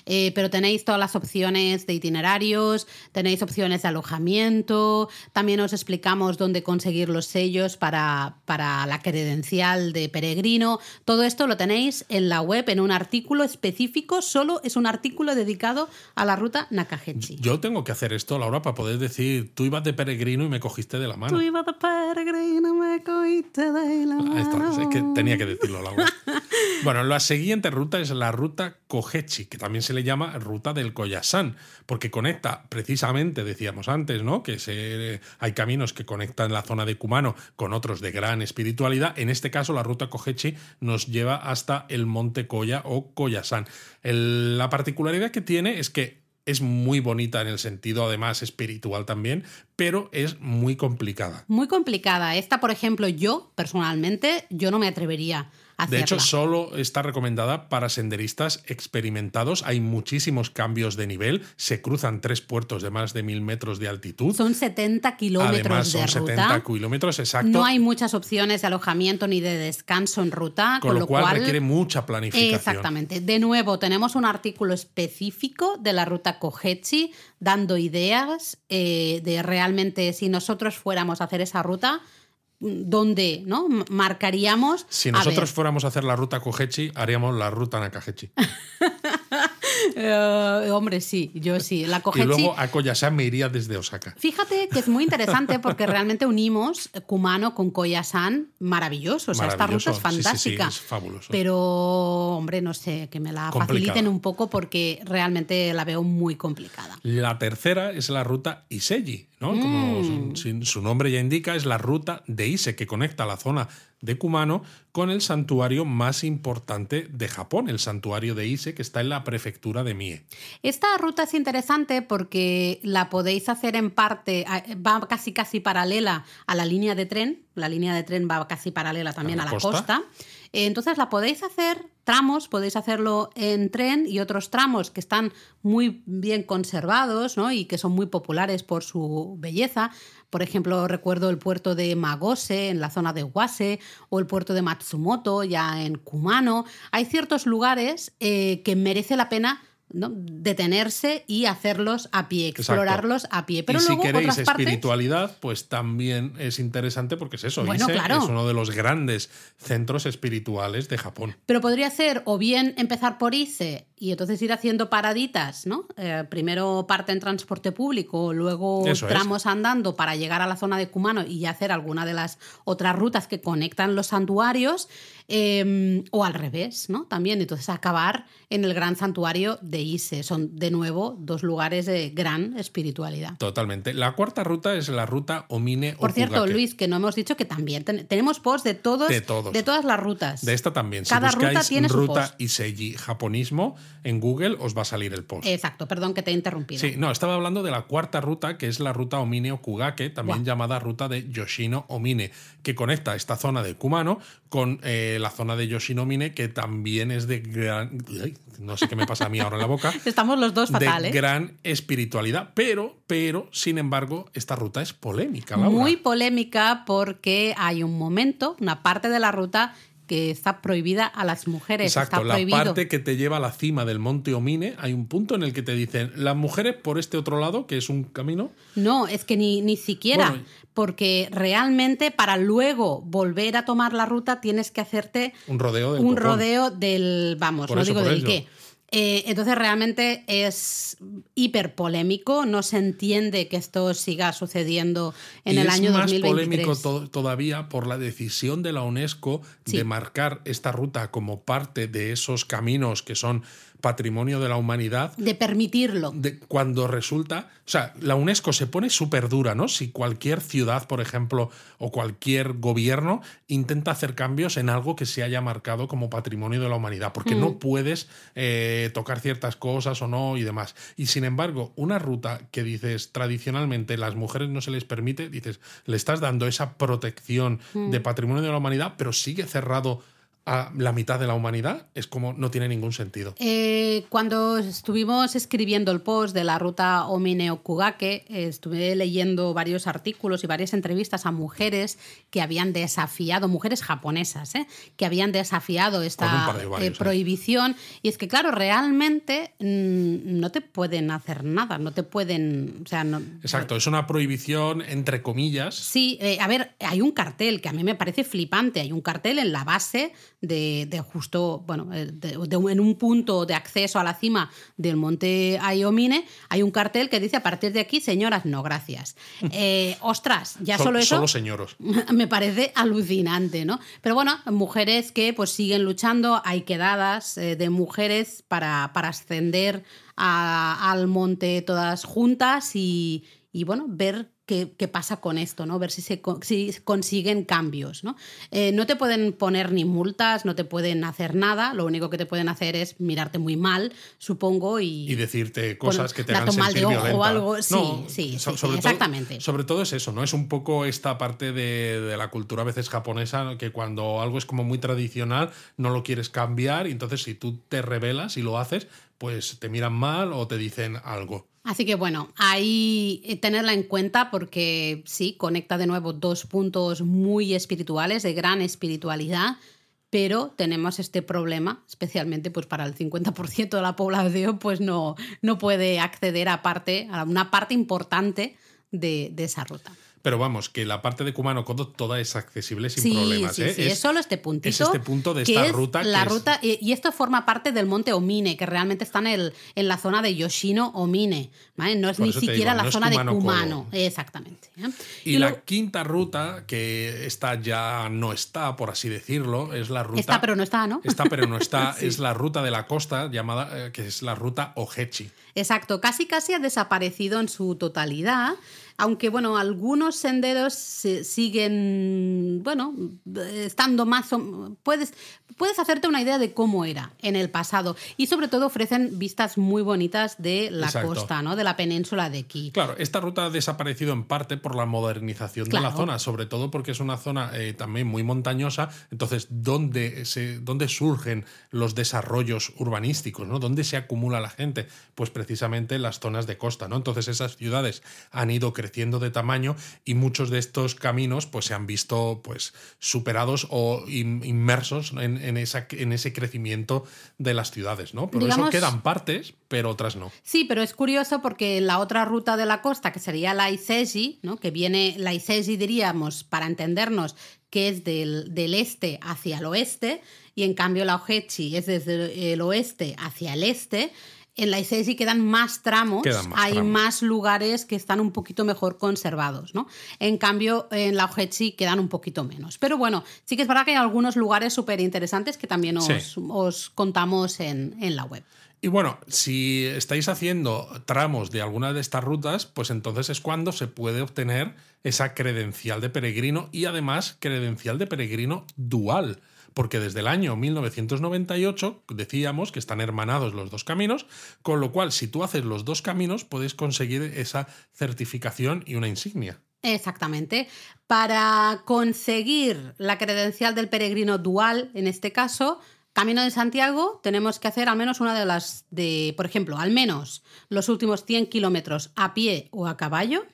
eh, pero tenéis todas las opciones de itinerarios, tenéis opciones de alojamiento, también os explicamos dónde conseguir los sellos para, para la credencial de peregrino. Todo esto lo tenéis en la web en un artículo específico, solo es un artículo dedicado a la ruta Nakahechi. Yo tengo que hacer esto, Laura, para poder decir, tú ibas de peregrino y me cogiste de la mano. Tú ibas de peregrino, me cogiste de la Ahí está, mano. es que tenía que decirlo, Laura. Bueno, la siguiente ruta es la ruta Kohechi, que también se le llama ruta del Koyasan, porque conecta precisamente, decíamos antes, ¿no? Que se, hay caminos que conectan la zona de Kumano con otros de gran espiritualidad. En este caso, la ruta Kohechi nos lleva hasta el monte Koya o Koyasan. La particularidad que tiene es que es muy bonita en el sentido, además, espiritual también, pero es muy complicada. Muy complicada. Esta, por ejemplo, yo personalmente, yo no me atrevería De hecho, solo está recomendada para senderistas experimentados. Hay muchísimos cambios de nivel. Se cruzan tres puertos de más de mil metros de altitud. son 70 kilómetros Además, son de 70 ruta. kilómetros exacto. No hay muchas opciones de alojamiento ni de descanso en ruta, con, lo cual, requiere mucha planificación. Exactamente. De nuevo, tenemos un artículo específico de la ruta Kohechi dando ideas eh, de realmente si nosotros fuéramos a hacer esa ruta, dónde ¿no? Marcaríamos. Si nosotros fuéramos a hacer la ruta Kohechi, haríamos la ruta Nakahechi. Eh, hombre, sí, yo sí. La Y Kohetsi. luego a Koyasan me iría desde Osaka. Fíjate que es muy interesante porque realmente unimos Kumano con Koyasan maravilloso. O sea, esta ruta Maravilloso. es Sí, sí, sí, fantástica. es fabuloso. Pero, hombre, no sé, que me la faciliten un poco porque realmente la veo muy complicada. La tercera es la ruta Iseji, ¿no? Mm. Como su, sin- su nombre ya indica, es la ruta de Ise que conecta la zona de Kumano con el santuario más importante de Japón, el santuario de Ise que está en la prefectura de Mie. Esta ruta es interesante porque la podéis hacer en parte, va casi casi paralela a la línea de tren, la línea de tren va casi paralela también ¿A a la la, costa? costa. Eh, Entonces la podéis hacer tramos, podéis hacerlo en tren y otros tramos que están muy bien conservados ¿no? y que son muy populares por su belleza. Por ejemplo, recuerdo el puerto de Magose en la zona de Wase o el puerto de Matsumoto ya en Kumano. Hay ciertos lugares eh, que merece la pena ¿no? detenerse y hacerlos a pie, Exacto. explorarlos a pie. Pero y si luego queréis otras partes. espiritualidad, pues también es interesante porque es eso. Bueno, Ise claro. es uno de los grandes centros espirituales de Japón. Pero podría ser o bien empezar por ICE y entonces ir haciendo paraditas, ¿no? Eh, primero parte en transporte público, luego Eso es. tramos andando para llegar a la zona de Kumano y hacer alguna de las otras rutas que conectan los santuarios, eh, o al revés, ¿no? También, entonces acabar en el gran santuario de Ise. Son, de nuevo, dos lugares de gran espiritualidad. Totalmente. La cuarta ruta es la ruta Omine Por cierto, Okugake. Luis, que no hemos dicho que también ten- tenemos posts de todos, De todos. todas las rutas. De esta también. Si Cada ruta tiene su ruta post. Iseji japonismo en Google, os va a salir el post. Exacto, perdón que te he interrumpido. Sí, no, estaba hablando de la cuarta ruta, que es la ruta Omine Okugake, también llamada ruta de Yoshino Omine, que conecta esta zona de Kumano con eh, la zona de Yoshino Omine, que también es de gran. No sé qué me pasa a mí ahora en la boca. Estamos los dos fatal, de ¿eh? gran espiritualidad. Pero, pero, sin embargo, esta ruta es polémica, Laura. Muy polémica porque hay un momento, una parte de la ruta que está prohibida a las mujeres. Exacto, está la parte que te lleva a la cima del monte Omine, hay un punto en el que te dicen las mujeres por este otro lado, que es un camino. No, es que ni, ni siquiera, Bueno, porque realmente para luego volver a tomar la ruta tienes que hacerte Un rodeo del un copón. rodeo del, vamos, Por no eso, digo del ello. qué. Eh, entonces realmente es hiper polémico, no se entiende que esto siga sucediendo en y el es año más 2023. polémico to- todavía por la decisión de la UNESCO Sí. de marcar esta ruta como parte de esos caminos que son patrimonio de la humanidad. de permitirlo. de- cuando resulta, o sea, la UNESCO se pone súper dura, ¿no? Si cualquier ciudad, por ejemplo, o cualquier gobierno intenta hacer cambios en algo que se haya marcado como patrimonio de la humanidad, porque Mm. no puedes eh, tocar ciertas cosas o no y demás. Y sin embargo, una ruta que dices tradicionalmente las mujeres no se les permite, dices, le estás dando esa protección Mm. de patrimonio de la humanidad, pero sigue cerrado a la mitad de la humanidad, es como no tiene ningún sentido. Eh, cuando estuvimos escribiendo el post de la ruta Omine Okugake, eh, estuve leyendo varios artículos y varias entrevistas a mujeres que habían desafiado, mujeres japonesas, eh, que habían desafiado esta par de varios, prohibición. Y es que, claro, realmente mm, no te pueden hacer nada, no te pueden. O sea, no, Exacto, es una prohibición entre comillas. Sí, a ver, hay un cartel que a mí me parece flipante. Hay un cartel en la base de, de justo, bueno, de- de- en un punto de acceso a la cima del monte Ayomine, hay un cartel que dice a partir de aquí, señoras, no gracias. Eh, ostras, ya Sol- solo eso Solo señoros. me parece alucinante, ¿no? Pero bueno, mujeres que pues siguen luchando, hay quedadas eh, de mujeres para, para ascender a- al monte todas juntas y, y, bueno, ver qué, qué pasa con esto, ¿no? Ver si se co- si consiguen cambios, ¿no? Eh, no te pueden poner ni multas, no te pueden hacer nada, lo único que te pueden hacer es mirarte muy mal, supongo, y, y decirte cosas Bueno, que te hagan toma de sentir ojo o algo, sí, sí, so- sí, sobre sí, todo- exactamente. sobre todo es eso, ¿no? Es un poco esta parte de, de la cultura a veces japonesa, que cuando algo es como muy tradicional, no lo quieres cambiar, y entonces si tú te rebelas y lo haces, pues te miran mal o te dicen algo. Así que bueno, ahí eh, tenerla en cuenta porque sí, conecta de nuevo dos puntos muy espirituales, de gran espiritualidad, pero tenemos este problema, especialmente pues para el 50% de la población, pues no, no puede acceder a, parte, a una parte importante de, de esa ruta. Pero vamos, que la parte de Kumano Kodo toda es accesible sin sí, problemas. sí, ¿eh? sí, es, solo este puntito. Es este punto de que esta es ruta. La que ruta y, y esto forma parte del monte Omine, que realmente está en, el, en la zona de Yoshino Omine. ¿vale? No es Por ni siquiera digo, la no zona de. Kumano. Exactamente. ¿eh? Y, Y la lo- quinta ruta, que esta ya no está, por así decirlo, es la ruta. Está, pero no está, ¿no? Está, pero no está. Es la ruta de la costa llamada, eh, que es la ruta Ojechi. Exacto, casi casi ha desaparecido en su totalidad, aunque bueno, algunos senderos se- siguen, bueno, estando más puedes puedes hacerte una idea de cómo era en el pasado y sobre todo ofrecen vistas muy bonitas de la Exacto. costa, ¿no? De la península de Ki. Claro, esta ruta ha desaparecido en parte por la modernización de la zona, sobre todo porque es una zona eh, también muy montañosa. Entonces, ¿dónde, se, ¿dónde surgen los desarrollos urbanísticos? ¿no? ¿Dónde se acumula la gente? Pues precisamente en las zonas de costa. ¿no? Entonces, esas ciudades han ido creciendo de tamaño y muchos de estos caminos pues, se han visto pues, superados o in- inmersos en, en esa, en ese crecimiento de las ciudades. ¿no? Por Digamos- eso quedan partes, pero otras no. Sí, pero es curioso porque la otra ruta de la costa, que sería la Isegi, ¿no? que viene, la Isegi diríamos, para entendernos, que es del, del este hacia el oeste, y en cambio la Ojechi es desde el oeste hacia el este. En la Isegi quedan más tramos, Quedan más hay tramos. más lugares que están un poquito mejor conservados, ¿no? En cambio, en la Ojechi quedan un poquito menos. Pero bueno, sí que es verdad que hay algunos lugares súper interesantes que también os, Sí. os contamos en, en la web. Y bueno, si estáis haciendo tramos de alguna de estas rutas, pues entonces es cuando se puede obtener esa credencial de peregrino y además credencial de peregrino dual. Porque desde el año 1998 decíamos que están hermanados los dos caminos, con lo cual si tú haces los dos caminos puedes conseguir esa certificación y una insignia. Exactamente. Para conseguir la credencial del peregrino dual, en este caso, Camino de Santiago, tenemos que hacer al menos una de las de, por ejemplo, al menos los últimos 100 kilómetros a pie o a caballo,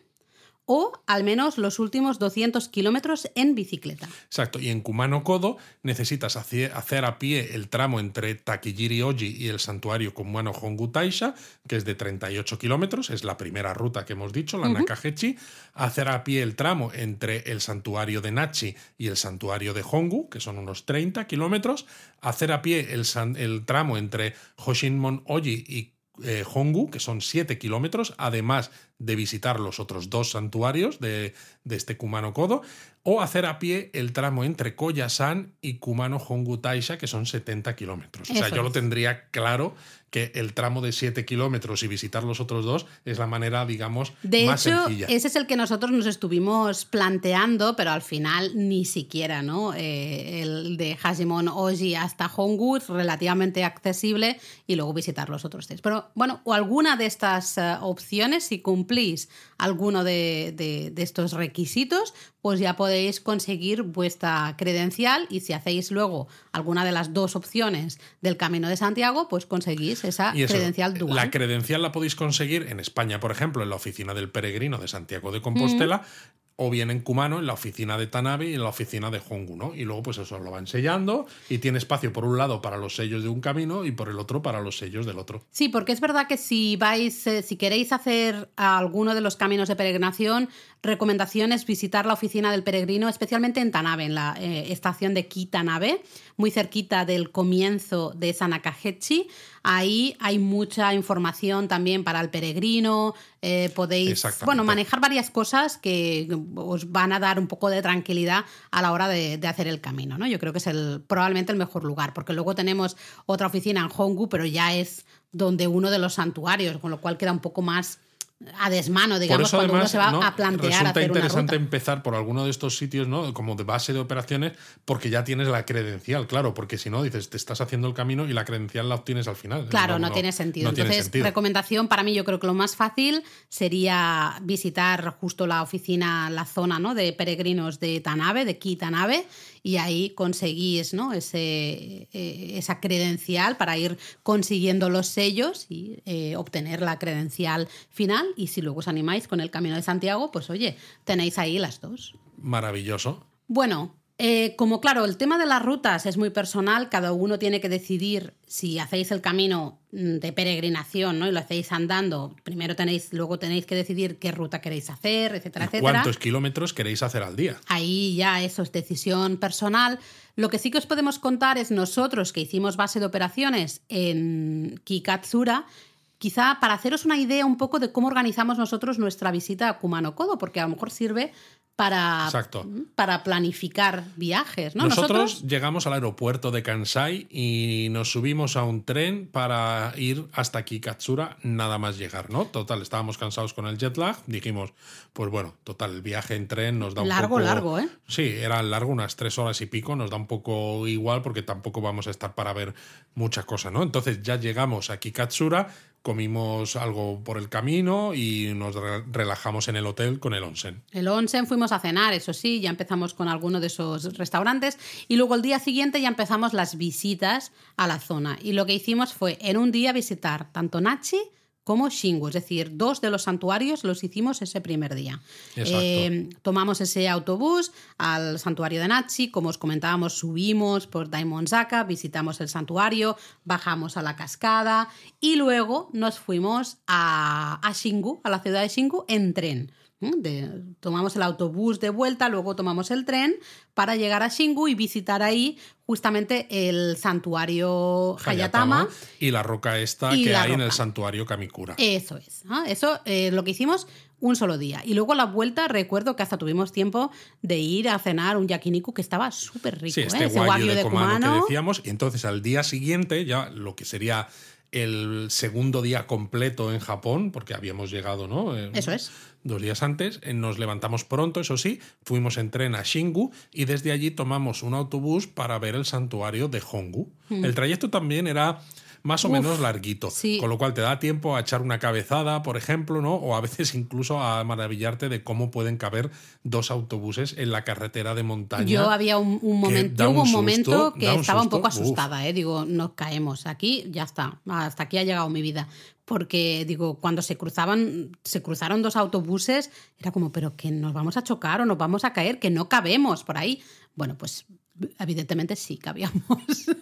o al menos los últimos 200 kilómetros en bicicleta. Exacto, y en Kumano Kodo necesitas hacer a pie el tramo entre Takijiri Oji y el santuario Kumano Hongu Taisha, que es de 38 kilómetros, es la primera ruta que hemos dicho, la Nakahechi. Hacer a pie el tramo entre el santuario de Nachi y el santuario de Hongu, que son unos 30 kilómetros. Hacer a pie el, san- el tramo entre Hoshinmon Oji y eh, Hongu, que son 7 kilómetros, además de visitar los otros dos santuarios de, de este Kumano Kodo, o hacer a pie el tramo entre Koyasan y Kumano Hongu Taisha, que son 70 kilómetros. O sea, Eso yo lo tendría claro que el tramo de 7 kilómetros y visitar los otros dos es la manera, digamos, De más hecho, sencilla. ese es el que nosotros nos estuvimos planteando, pero al final ni siquiera, ¿no? Eh, el de Hashimon Oji hasta Hongu es relativamente accesible y luego visitar los otros tres. Pero bueno, o alguna de estas eh, opciones, si cumplís alguno de, de- de estos requisitos, pues ya podéis conseguir vuestra credencial y si hacéis luego alguna de las dos opciones del Camino de Santiago, pues conseguís esa eso, credencial dual. La credencial la podéis conseguir en España, por ejemplo, en la oficina del peregrino de Santiago de Compostela, o bien en Kumano, en la oficina de Tanabe y en la oficina de Hongu, ¿no? Y luego, pues eso lo van sellando y tiene espacio por un lado para los sellos de un camino y por el otro para los sellos del otro. Sí, porque es verdad que si vais, eh, si queréis hacer alguno de los caminos de peregrinación, recomendación es visitar la oficina del peregrino, especialmente en Tanabe, en la eh, estación de Kitanabe, muy cerquita del comienzo de Sanakahechi. Ahí hay mucha información también para el peregrino, eh, podéis bueno, manejar varias cosas que os van a dar un poco de tranquilidad a la hora de, de hacer el camino. ¿no? Yo creo que es el, probablemente el mejor lugar, porque luego tenemos otra oficina en Hongu, pero ya es donde uno de los santuarios, con lo cual queda un poco más a desmano, digamos, por eso, cuando además, uno se va ¿no? a plantear resulta hacer una interesante ruta. empezar por alguno de estos sitios, ¿no? Como de base de operaciones, porque ya tienes la credencial, claro, porque si no, dices, te estás haciendo el camino y la credencial la obtienes al final. Claro, no, tiene sentido. no tiene Entonces, sentido. recomendación para mí, yo creo que lo más fácil sería visitar justo la oficina, la zona ¿no? de peregrinos de Tanabe, de Kitanabe, y ahí conseguís ¿no? Ese, eh, esa credencial para ir consiguiendo los sellos y eh, obtener la credencial final. Y si luego os animáis con el Camino de Santiago, pues oye, tenéis ahí las dos. Maravilloso. Bueno, Eh, como claro, el tema de las rutas es muy personal, cada uno tiene que decidir si hacéis el camino mm, de peregrinación ¿no? y lo hacéis andando, primero tenéis, luego tenéis que decidir qué ruta queréis hacer, etcétera, etcétera. ¿Cuántos kilómetros queréis hacer al día? Ahí ya eso es decisión personal. Lo que sí que os podemos contar es nosotros que hicimos base de operaciones en Kikatsura, quizá para haceros una idea un poco de cómo organizamos nosotros nuestra visita a Kumano Kodo, porque a lo mejor sirve para, Exacto. para planificar viajes. ¿no? Nosotros, llegamos al aeropuerto de Kansai y nos subimos a un tren para ir hasta Kikatsura nada más llegar, ¿no? Total, estábamos cansados con el jet lag, dijimos, pues bueno, total, el viaje en tren nos da un largo, poco... largo, ¿eh? Sí, era largo, unas tres horas y pico, nos da un poco igual porque tampoco vamos a estar para ver muchas cosas, ¿no? Entonces ya llegamos a Kikatsura, comimos algo por el camino y nos re- relajamos en el hotel con el onsen. El onsen fuimos a cenar, eso sí, ya empezamos con alguno de esos restaurantes y luego el día siguiente ya empezamos las visitas a la zona. Y lo que hicimos fue en un día visitar tanto Nachi como Shingu, es decir, dos de los santuarios los hicimos ese primer día. Eh, tomamos ese autobús al santuario de Nachi, como os comentábamos, subimos por Daimonzaka, visitamos el santuario, bajamos a la cascada y luego nos fuimos a, a Shingu, a la ciudad de Shingu, en tren. De- tomamos el autobús de vuelta, luego tomamos el tren para llegar a Shingu y visitar ahí justamente el santuario Hayatama. y la roca esta que hay en el santuario Kamikura. Eso es. Eso eh, lo que hicimos un solo día. Y luego a la vuelta recuerdo que hasta tuvimos tiempo de ir a cenar un yakiniku que estaba súper rico. Sí, ¿eh? este Ese wagyu de Kumano que decíamos. Y entonces al día siguiente, ya lo que sería el segundo día completo en Japón, porque habíamos llegado, ¿no? Eh, Eso es. Dos días antes, eh, nos levantamos pronto, eso sí, fuimos en tren a Shingu y desde allí tomamos un autobús para ver el santuario de Hongu. El trayecto también era más o. Uf, menos larguito, sí. con lo cual te da tiempo a echar una cabezada, por ejemplo, ¿no? O a veces incluso a maravillarte de cómo pueden caber dos autobuses en la carretera de montaña. Yo había un, momento, un momento que un estaba un poco uf. asustada, ¿eh? digo, nos caemos aquí, ya está, hasta aquí ha llegado mi vida. Porque, digo, cuando se cruzaban, se cruzaron dos autobuses, era como, pero que nos vamos a chocar o nos vamos a caer, que no cabemos por ahí. Bueno, pues evidentemente sí cabíamos.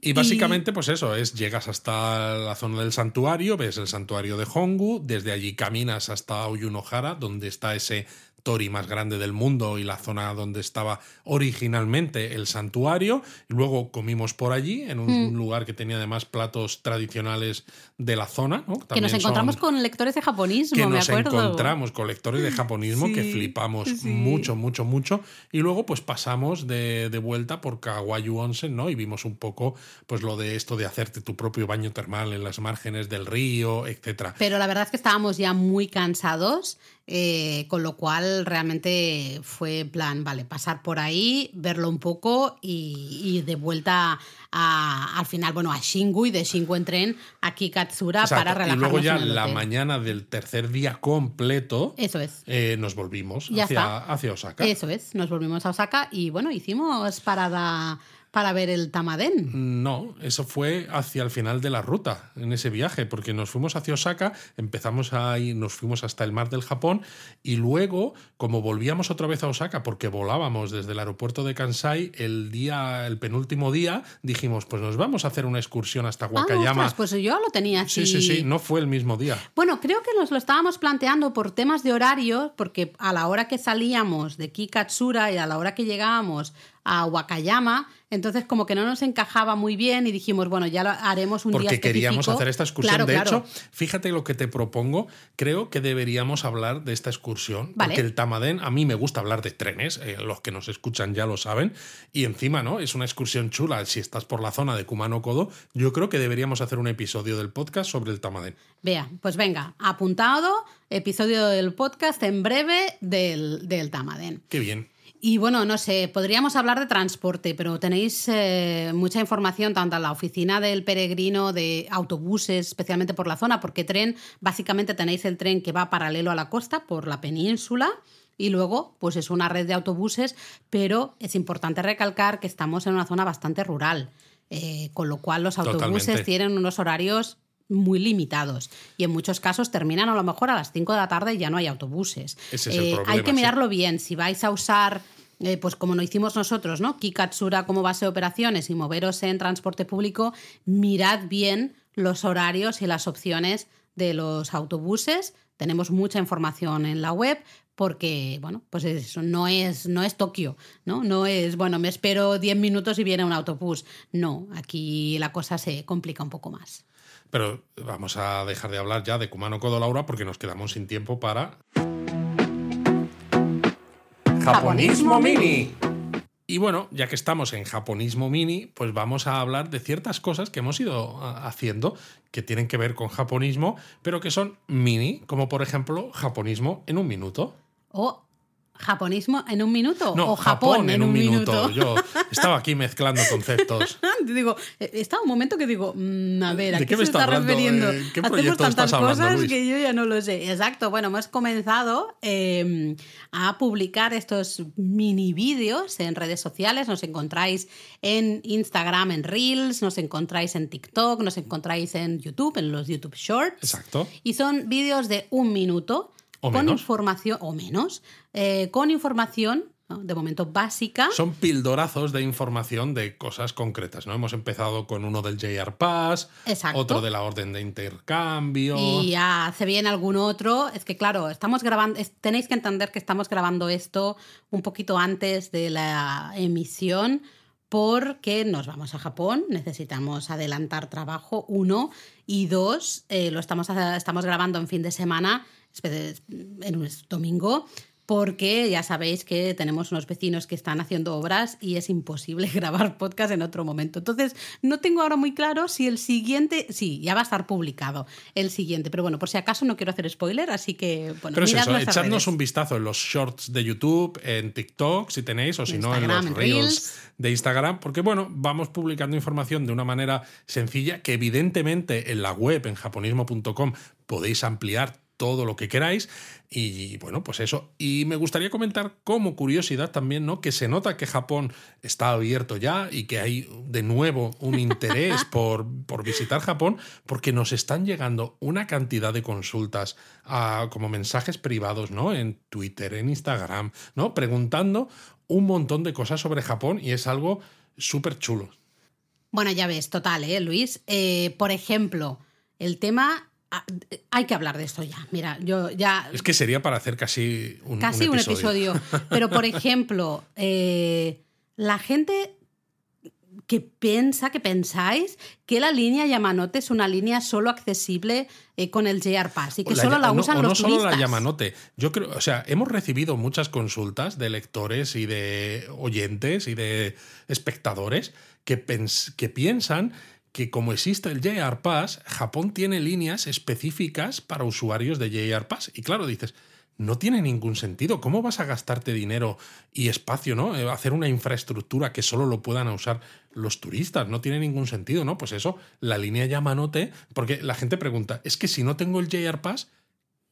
Y básicamente, pues eso, es llegas hasta la zona del santuario, ves el santuario de Hongu, desde allí caminas hasta Oyunohara, donde está ese tori más grande del mundo y la zona donde estaba originalmente el santuario. Luego comimos por allí, en un Hmm. lugar que tenía además platos tradicionales de la zona. ¿no? que nos encontramos son- con lectores de japonismo, que me nos acuerdo. encontramos con lectores de japonismo que flipamos sí. mucho, mucho, mucho. Y luego, pues pasamos de, de vuelta por Kawayu Onsen, ¿no? Y vimos un poco, pues lo de esto de hacerte tu propio baño termal en las márgenes del río, etcétera. Pero la verdad es que estábamos ya muy cansados, eh, con lo cual realmente fue plan, vale, pasar por ahí, verlo un poco y, y de vuelta a- al final, bueno, a Shingu y de Shingu en tren a Kikatsura Exacto. para y relajarnos luego ya en la mañana del tercer día completo Eso es. eh, nos volvimos hacia, hacia Osaka. Eso es, nos volvimos a Osaka y bueno, hicimos parada para ver el Tamaden. No, eso fue hacia el final de la ruta, en ese viaje, porque nos fuimos hacia Osaka, empezamos ahí, nos fuimos hasta el mar del Japón y luego, como volvíamos otra vez a Osaka, porque volábamos desde el aeropuerto de Kansai, el día, el penúltimo día, dijimos, pues nos vamos a hacer una excursión hasta Ah, Wakayama. ostras, pues yo lo tenía sí, sí, sí, no fue el mismo día. Bueno, creo que nos lo estábamos planteando por temas de horario, porque a la hora que salíamos de Kikatsura y a la hora que llegábamos a Wakayama, entonces como que no nos encajaba muy bien y dijimos, bueno, ya lo haremos un día Porque queríamos específico. hacer esta excursión. Claro, de claro. hecho, fíjate lo que te propongo. Creo que deberíamos hablar de esta excursión. Vale. Porque el Tamaden, a mí me gusta hablar de trenes. eh, los que nos escuchan ya lo saben. Y encima, ¿no? Es una excursión chula. Si estás por la zona de Kumano Kodo, yo creo que deberíamos hacer un episodio del podcast sobre el Tamaden. Vea, pues venga, apuntado, episodio del podcast en breve del, del Tamaden. Qué bien. Y bueno, no sé, podríamos hablar de transporte, pero tenéis eh, mucha información tanto en la oficina del peregrino de autobuses, especialmente por la zona, porque tren, básicamente tenéis el tren que va paralelo a la costa por la península. Y luego, pues es una red de autobuses, pero es importante recalcar que estamos en una zona bastante rural, eh, con lo cual los autobuses Totalmente. tienen unos horarios muy limitados y en muchos casos terminan a lo mejor a las 5 de la tarde y ya no hay autobuses. Ese es el Eh, problema, hay que sí. mirarlo bien. Si vais a usar eh, pues como lo hicimos nosotros, ¿no? Kikatsura como base de operaciones y moveros en transporte público, mirad bien los horarios y las opciones de los autobuses. Tenemos mucha información en la web porque, bueno, pues eso no es, no es Tokio, ¿no? No es, bueno, me espero 10 minutos y viene un autobús. No, aquí la cosa se complica un poco más. Pero vamos a dejar de hablar ya de Kumano Kodo Laura porque nos quedamos sin tiempo para. Japonismo Mini. Y bueno, ya que estamos en Japonismo Mini, pues vamos a hablar de ciertas cosas que hemos ido ah, haciendo que tienen que ver con japonismo, pero que son mini, como por ejemplo japonismo en un minuto. O ¿Japonismo en un minuto? No, ¿O Japón, en un, minuto? Yo estaba aquí mezclando conceptos. digo, eh, estaba un momento que digo, mm, a ver, ¿a ¿De qué, qué me se está hablando? refiriendo? Eh, ¿qué Hacemos tantas estás hablando, cosas Luis? que yo ya no lo sé. Exacto, bueno, hemos comenzado eh, a publicar estos mini vídeos en redes sociales. Nos encontráis en Instagram, en Reels, nos encontráis en TikTok, nos encontráis en YouTube, en los YouTube Shorts. Exacto. Y son vídeos de un minuto O con menos. información, o menos, eh, con información, de momento básica. Son pildorazos de información de cosas concretas, ¿no? Hemos empezado con uno del JR Pass, Exacto. otro de la orden de intercambio. Y ya hace bien algún otro. Es que, claro, estamos grabando. tenéis que entender que estamos grabando esto un poquito antes de la emisión. Porque nos vamos a Japón, necesitamos adelantar trabajo, uno, y dos, eh, lo estamos, estamos grabando en fin de semana, en un domingo, porque ya sabéis que tenemos unos vecinos que están haciendo obras y es imposible grabar podcast en otro momento. Entonces, no tengo ahora muy claro si el siguiente, sí, ya va a estar publicado el siguiente, pero bueno, por si acaso no quiero hacer spoiler, así que, bueno, Pero es eso, echadnos redes. un vistazo en los shorts de YouTube, en TikTok, si tenéis, o si no, en los reels, Reels. de Instagram, porque bueno, vamos publicando información de una manera sencilla que evidentemente en la web, en japonismo.com, podéis ampliar todo lo que queráis y bueno, pues eso. Y me gustaría comentar como curiosidad también, ¿no? Que se nota que Japón está abierto ya y que hay de nuevo un interés por, por visitar Japón porque nos están llegando una cantidad de consultas a- como mensajes privados, ¿no? En Twitter, en Instagram, ¿no? Preguntando un montón de cosas sobre Japón y es algo súper chulo. Bueno, ya ves, total, ¿eh, Luis? Eh, por ejemplo, el tema... ah, Hay que hablar de esto ya. Mira, yo ya... Es que sería para hacer casi un, Casi un un episodio. Pero, por ejemplo, eh, la gente que piensa, que pensáis que la línea Yamanote es una línea solo accesible eh, con el JR Pass y que la solo la no- usan no los solo turistas. la Yamanote. Yo creo, o sea, hemos recibido muchas consultas de lectores y de oyentes y de espectadores que, pens- que piensan que como existe el JR Pass, Japón tiene líneas específicas para usuarios de JR Pass. Y claro, dices, no tiene ningún sentido. ¿Cómo vas a gastarte dinero y espacio, ¿no? Eh, Hacer una infraestructura que solo lo puedan usar los turistas. No tiene ningún sentido, ¿no? Pues eso, la línea Yamanote, porque la gente pregunta, es que si no tengo el JR Pass,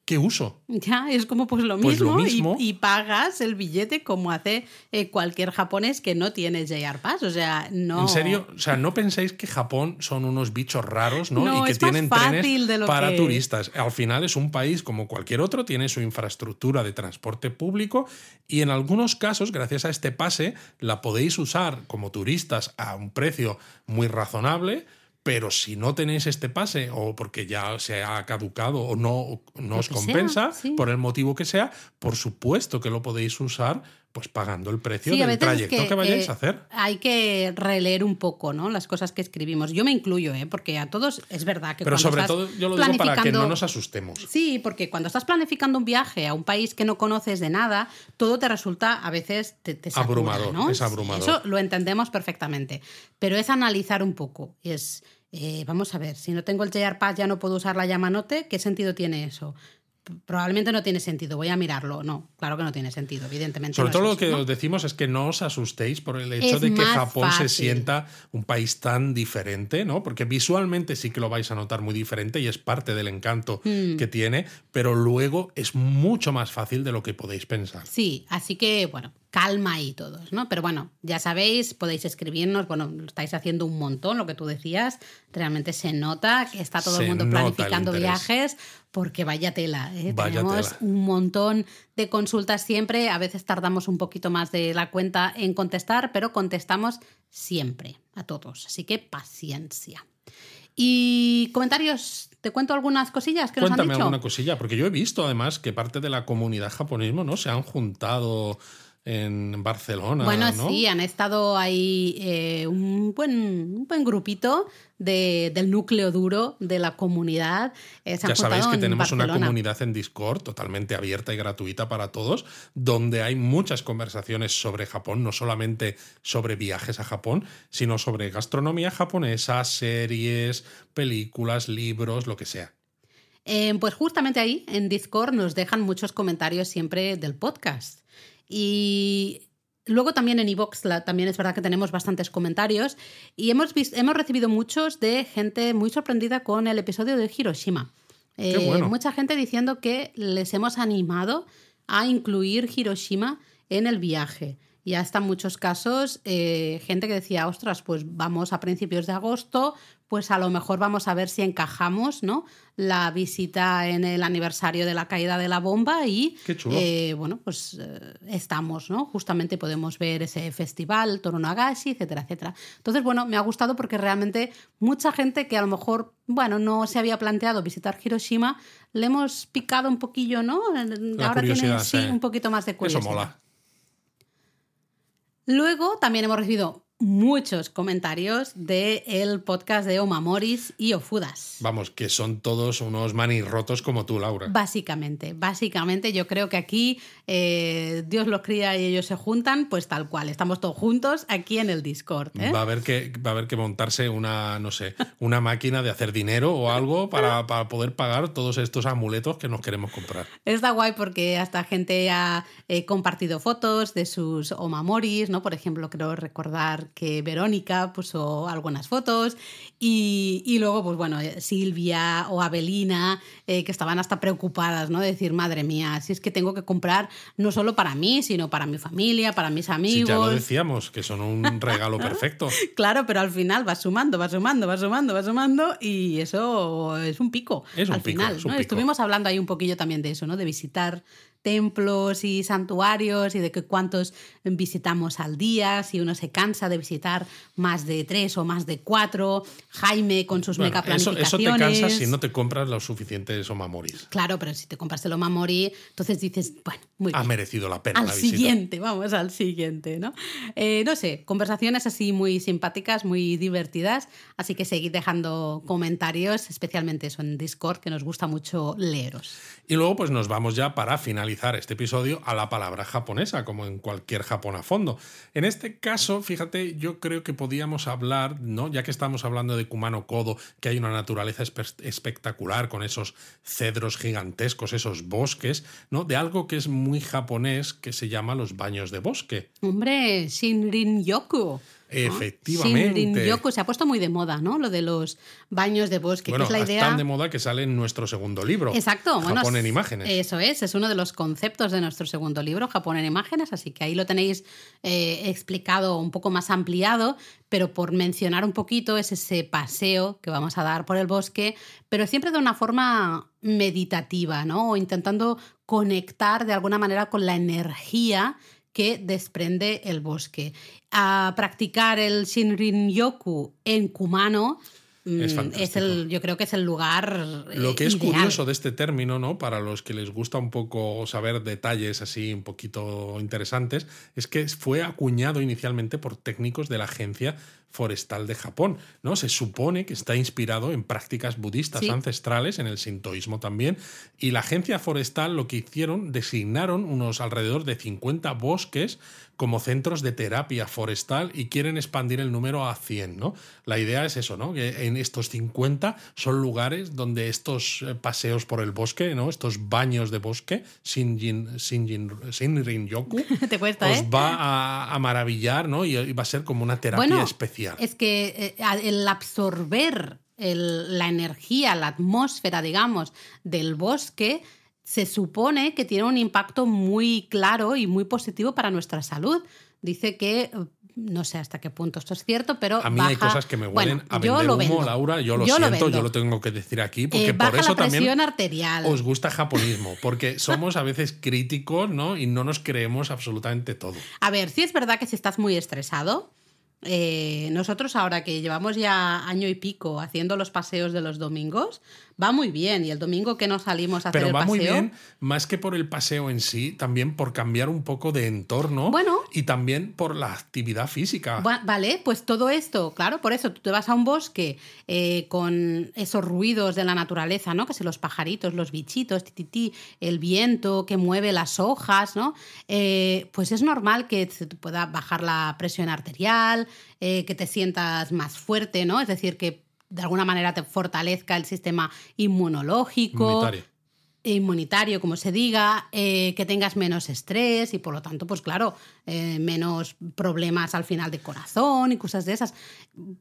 ¿qué uso? Ya, es como pues lo Pues lo mismo. Y, y pagas el billete como hace eh, cualquier japonés que no tiene JR Pass. O sea, no. En serio, o sea, no penséis que Japón son unos bichos raros, ¿no? No, y que es más tienen fácil trenes de lo para que- turistas. Al final es un país como cualquier otro, tiene su infraestructura de transporte público y en algunos casos, gracias a este pase, la podéis usar como turistas a un precio muy razonable. Pero si no tenéis este pase o porque ya se ha caducado o no, no os sea, compensa, sí. por el motivo que sea, por supuesto que lo podéis usar pues pagando el precio Sí, del es trayecto que, vayáis eh, a hacer. Hay que releer un poco, ¿no? Las cosas que escribimos. Yo me incluyo, ¿eh? Porque a todos es verdad que Pero cuando sobre estás todo yo lo digo para que no nos asustemos. Sí, porque cuando estás planificando un viaje a un país que no conoces de nada, todo te resulta a veces te, Abrumador, ¿no? es abrumador. Eso lo entendemos perfectamente. Pero es analizar un poco. Es, eh, vamos a ver, si no tengo el JR Pass ya no puedo usar la Yamanote, ¿qué sentido tiene eso? Probablemente no tiene sentido, voy a mirarlo. No, claro que no tiene sentido, evidentemente. Sobre no todo es lo que ¿no? os decimos es que no os asustéis por el hecho Es de que Japón se sienta un país tan diferente, ¿no? Porque visualmente sí que lo vais a notar muy diferente y es parte del encanto Hmm. que tiene, pero luego es mucho más fácil de lo que podéis pensar. Sí, así que, bueno, calma y todos, ¿no? Pero bueno, ya sabéis, podéis escribirnos, bueno, lo estáis haciendo un montón, lo que tú decías, realmente se nota que está todo el mundo planificando viajes, porque vaya tela, ¿eh? tenemos un montón de consultas siempre, a veces tardamos un poquito más de la cuenta en contestar, pero contestamos siempre a todos, así que paciencia. Y comentarios, te cuento algunas cosillas que Cuéntame nos han dicho. alguna cosilla, porque yo he visto además que parte de la comunidad japonismo, ¿no? Se han juntado en Barcelona. Bueno, sí, han estado ahí eh, un, buen, un buen grupito de, del núcleo duro de la comunidad. Eh, ya sabéis que tenemos una comunidad en Discord totalmente abierta y gratuita para todos, donde hay muchas conversaciones sobre Japón, no solamente sobre viajes a Japón, sino sobre gastronomía japonesa, series, películas, libros, lo que sea. Eh, pues justamente ahí, en Discord, nos dejan muchos comentarios siempre del podcast. Y luego también en iVoox también es verdad que tenemos bastantes comentarios y hemos, hemos recibido muchos de gente muy sorprendida con el episodio de Hiroshima. Eh, mucha gente diciendo que les hemos animado a incluir Hiroshima en el viaje. Y hasta en muchos casos, eh, gente que decía, ostras, pues vamos a principios de agosto, pues a lo mejor vamos a ver si encajamos ¿no? la visita en el aniversario de la caída de la bomba y eh, bueno, pues eh, estamos, ¿no? Justamente podemos ver ese festival, Toro Nagashi, etcétera, etcétera. Entonces, bueno, me ha gustado porque realmente mucha gente que a lo mejor, bueno, no se había planteado visitar Hiroshima, le hemos picado un poquillo, ¿no? Ahora tiene sí, un poquito más de curiosidad. Eso mola. Luego también hemos recibido muchos comentarios del el podcast de Omamoris y Ofudas. Vamos, que son todos unos manirrotos como tú, Laura. Básicamente, básicamente yo creo que aquí eh, Dios los cría y ellos se juntan, pues tal cual, estamos todos juntos aquí en el Discord. ¿eh? Va, a haber que, va a haber que montarse una, no sé, una máquina de hacer dinero o algo para, para poder pagar todos estos amuletos que nos queremos comprar. Está guay porque hasta gente ha eh, compartido fotos de sus Omamoris, ¿no? Por ejemplo, creo recordar que Verónica puso algunas fotos y, luego, pues bueno, Silvia o Abelina, eh, que estaban hasta preocupadas, ¿no? De decir, madre mía, si es que tengo que comprar no solo para mí, sino para mi familia, para mis amigos. ya lo decíamos, que son un regalo perfecto. claro, pero al final va sumando, va sumando, va sumando, va sumando y eso es un pico. Es un al pico, final, Estuvimos hablando ahí un poquillo también de eso, ¿no? De visitar templos y santuarios y de que cuántos visitamos al día, si uno se cansa de visitar más de tres o más de cuatro, Jaime con sus mega planificaciones. Eso, te cansa si no te compras los suficientes omamoris. Claro, pero si te compras el omamori, entonces dices, bueno, muy Ha merecido la pena al la siguiente, vamos al siguiente, ¿no? Eh, no sé, conversaciones así muy simpáticas, muy divertidas, así que seguid dejando comentarios, especialmente eso en Discord, que nos gusta mucho leeros. Y luego pues nos vamos ya para este episodio a la palabra japonesa, como en cualquier Japón a fondo. En este caso, fíjate, yo creo que podíamos hablar, ¿no? Ya que estamos hablando de Kumano Kodo, que hay una naturaleza espectacular con esos cedros gigantescos, esos bosques, ¿no? De algo que es muy japonés que se llama los baños de bosque. Hombre, Shinrin Yoku. Efectivamente. Yoku se ha puesto muy de moda, ¿no? Lo de los baños de bosque. Bueno, es la idea... tan de moda que sale en nuestro segundo libro. Exacto. Japón en imágenes. Eso es, es uno de los conceptos de nuestro segundo libro, Japón en imágenes, así que ahí lo tenéis eh, explicado un poco más ampliado, pero por mencionar un poquito es ese paseo que vamos a dar por el bosque, pero siempre de una forma meditativa, ¿no? O intentando conectar de alguna manera con la energía que desprende el bosque. A practicar el Shinrin-yoku en Kumano mm, es, el, yo creo que es el lugar. Lo que es curioso de este término, ¿no? Para los que les gusta un poco saber detalles así un poquito interesantes, es que fue acuñado inicialmente por técnicos de la agencia forestal de Japón, ¿no? Se supone que está inspirado en prácticas budistas ancestrales, en el sintoísmo también, y la agencia forestal lo que hicieron, designaron unos alrededor de 50 bosques como centros de terapia forestal y quieren expandir el número a 100, ¿no? La idea es eso, ¿no? Que en estos 50 son lugares donde estos eh, paseos por el bosque, ¿no? Estos baños de bosque, Shinjin, Shinrin Yoku, Te cuesta, os ¿eh? va a, maravillar, ¿no? Y, va a ser como una terapia especial. Es que eh, el absorber la energía, la atmósfera, digamos, del bosque se supone que tiene un impacto muy claro y muy positivo para nuestra salud. Dice que no sé hasta qué punto esto es cierto, pero. A mí baja... hay cosas que me huelen Bueno, a yo vender lo humo. Laura. Yo lo Yo siento, yo lo tengo que decir aquí, porque Eh, por baja eso la presión también arterial. os gusta japonismo, porque somos a veces críticos, ¿no? Y no nos creemos absolutamente todo. A ver, sí es verdad que si estás muy estresado, eh, nosotros ahora que llevamos ya año y pico haciendo los paseos de los domingos, va muy bien. Y el domingo que no salimos a hacer Pero el va paseo. muy bien, más que por el paseo en sí, también por cambiar un poco de entorno Bueno. y también por la actividad física. Va- Vale, pues todo esto, claro, por eso tú te vas a un bosque eh, con esos ruidos de la naturaleza, ¿no? Que si los pajaritos, los bichitos, ti, ti, ti, el viento que mueve las hojas, ¿no? Eh, pues es normal que se te pueda bajar la presión arterial, eh, que te sientas más fuerte, ¿no? Es decir, que de alguna manera te fortalezca el sistema inmunológico Inmunitario. inmunitario, como se diga, eh, que tengas menos estrés y por lo tanto, pues claro, eh, menos problemas al final de corazón y cosas de esas.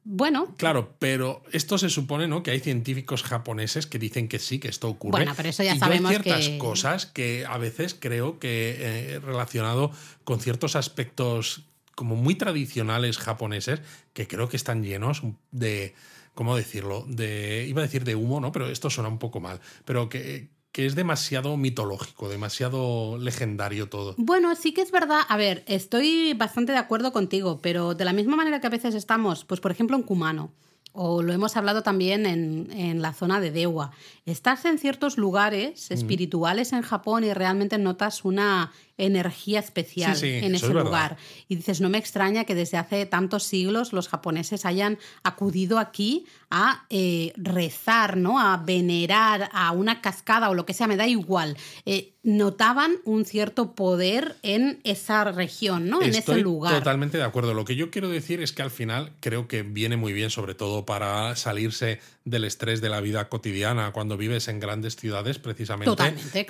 Bueno, Claro, pero esto se supone, ¿no? Que hay científicos japoneses que dicen que sí, que esto ocurre. Bueno, pero eso ya y sabemos yo hay ciertas que- cosas que a veces creo que eh, relacionado con ciertos aspectos como muy tradicionales japoneses que creo que están llenos de, ¿cómo decirlo? De, iba a decir de humo, ¿no? Pero esto suena un poco mal. Pero que, que es demasiado mitológico, demasiado legendario todo. Bueno, sí que es verdad. A ver, estoy bastante de acuerdo contigo, pero de la misma manera que a veces estamos, pues por ejemplo en Kumano, o lo hemos hablado también en, en la zona de Dewa, estás en ciertos lugares espirituales en Japón y realmente notas una energía especial Sí, sí, en ese es lugar. Y dices, no me extraña que desde hace tantos siglos los japoneses hayan acudido aquí a eh, rezar, ¿no? A venerar a una cascada o lo que sea, me da igual. Eh, notaban un cierto poder en esa región, ¿no? en ese lugar. totalmente de acuerdo. Lo que yo quiero decir es que al final creo que viene muy bien, sobre todo para salirse del estrés de la vida cotidiana cuando vives en grandes ciudades, precisamente.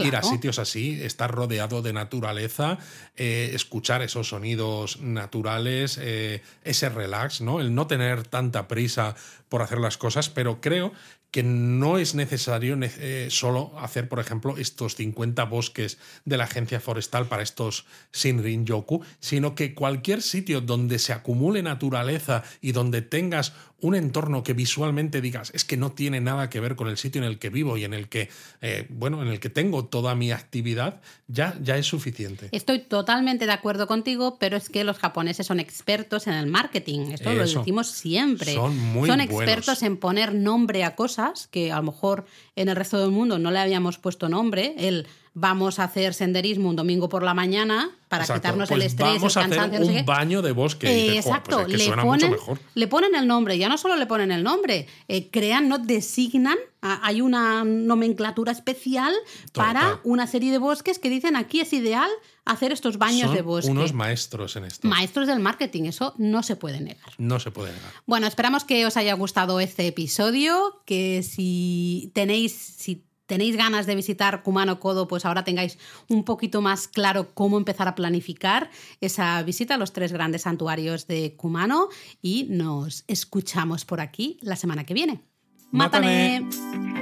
Ir a sitios así, estar rodeado de naturaleza, eh, escuchar esos sonidos naturales, eh, ese relax, ¿no? El no tener tanta prisa por hacer las cosas, pero creo que no es necesario ne- eh, solo hacer, por ejemplo, estos 50 bosques de la agencia forestal para estos Shinrin-yoku, sino que cualquier sitio donde se acumule naturaleza y donde tengas un entorno que visualmente digas es que no tiene nada que ver con el sitio en el que vivo y en el que, eh, bueno, en el que tengo toda mi actividad, ya, ya es suficiente. Estoy totalmente de acuerdo contigo, pero es que los japoneses son expertos en el marketing. Esto lo decimos siempre. Son muy expertos buenos. en poner nombre a cosas que a lo mejor en el resto del mundo no le habíamos puesto nombre. El vamos a hacer senderismo un domingo por la mañana para Exacto. quitarnos Pues el estrés, vamos el a hacer cansancio, no sé un baño de bosque. Y Eh, dices, "Joder, exacto, pues es que le, suena ponen, mucho mejor. le ponen el nombre, ya no solo le ponen el nombre, eh, crean, no designan, hay una nomenclatura especial para una serie de bosques que dicen aquí es ideal hacer estos baños Son de bosque. unos maestros en esto. Maestros del marketing, eso no se puede negar. no se puede negar. Bueno, esperamos que os haya gustado este episodio, que si tenéis, si tenéis ganas de visitar Kumano Kodo, pues ahora tengáis un poquito más claro cómo empezar a planificar esa visita a los tres grandes santuarios de Kumano y nos escuchamos por aquí la semana que viene. Mátane. ¡Mátane!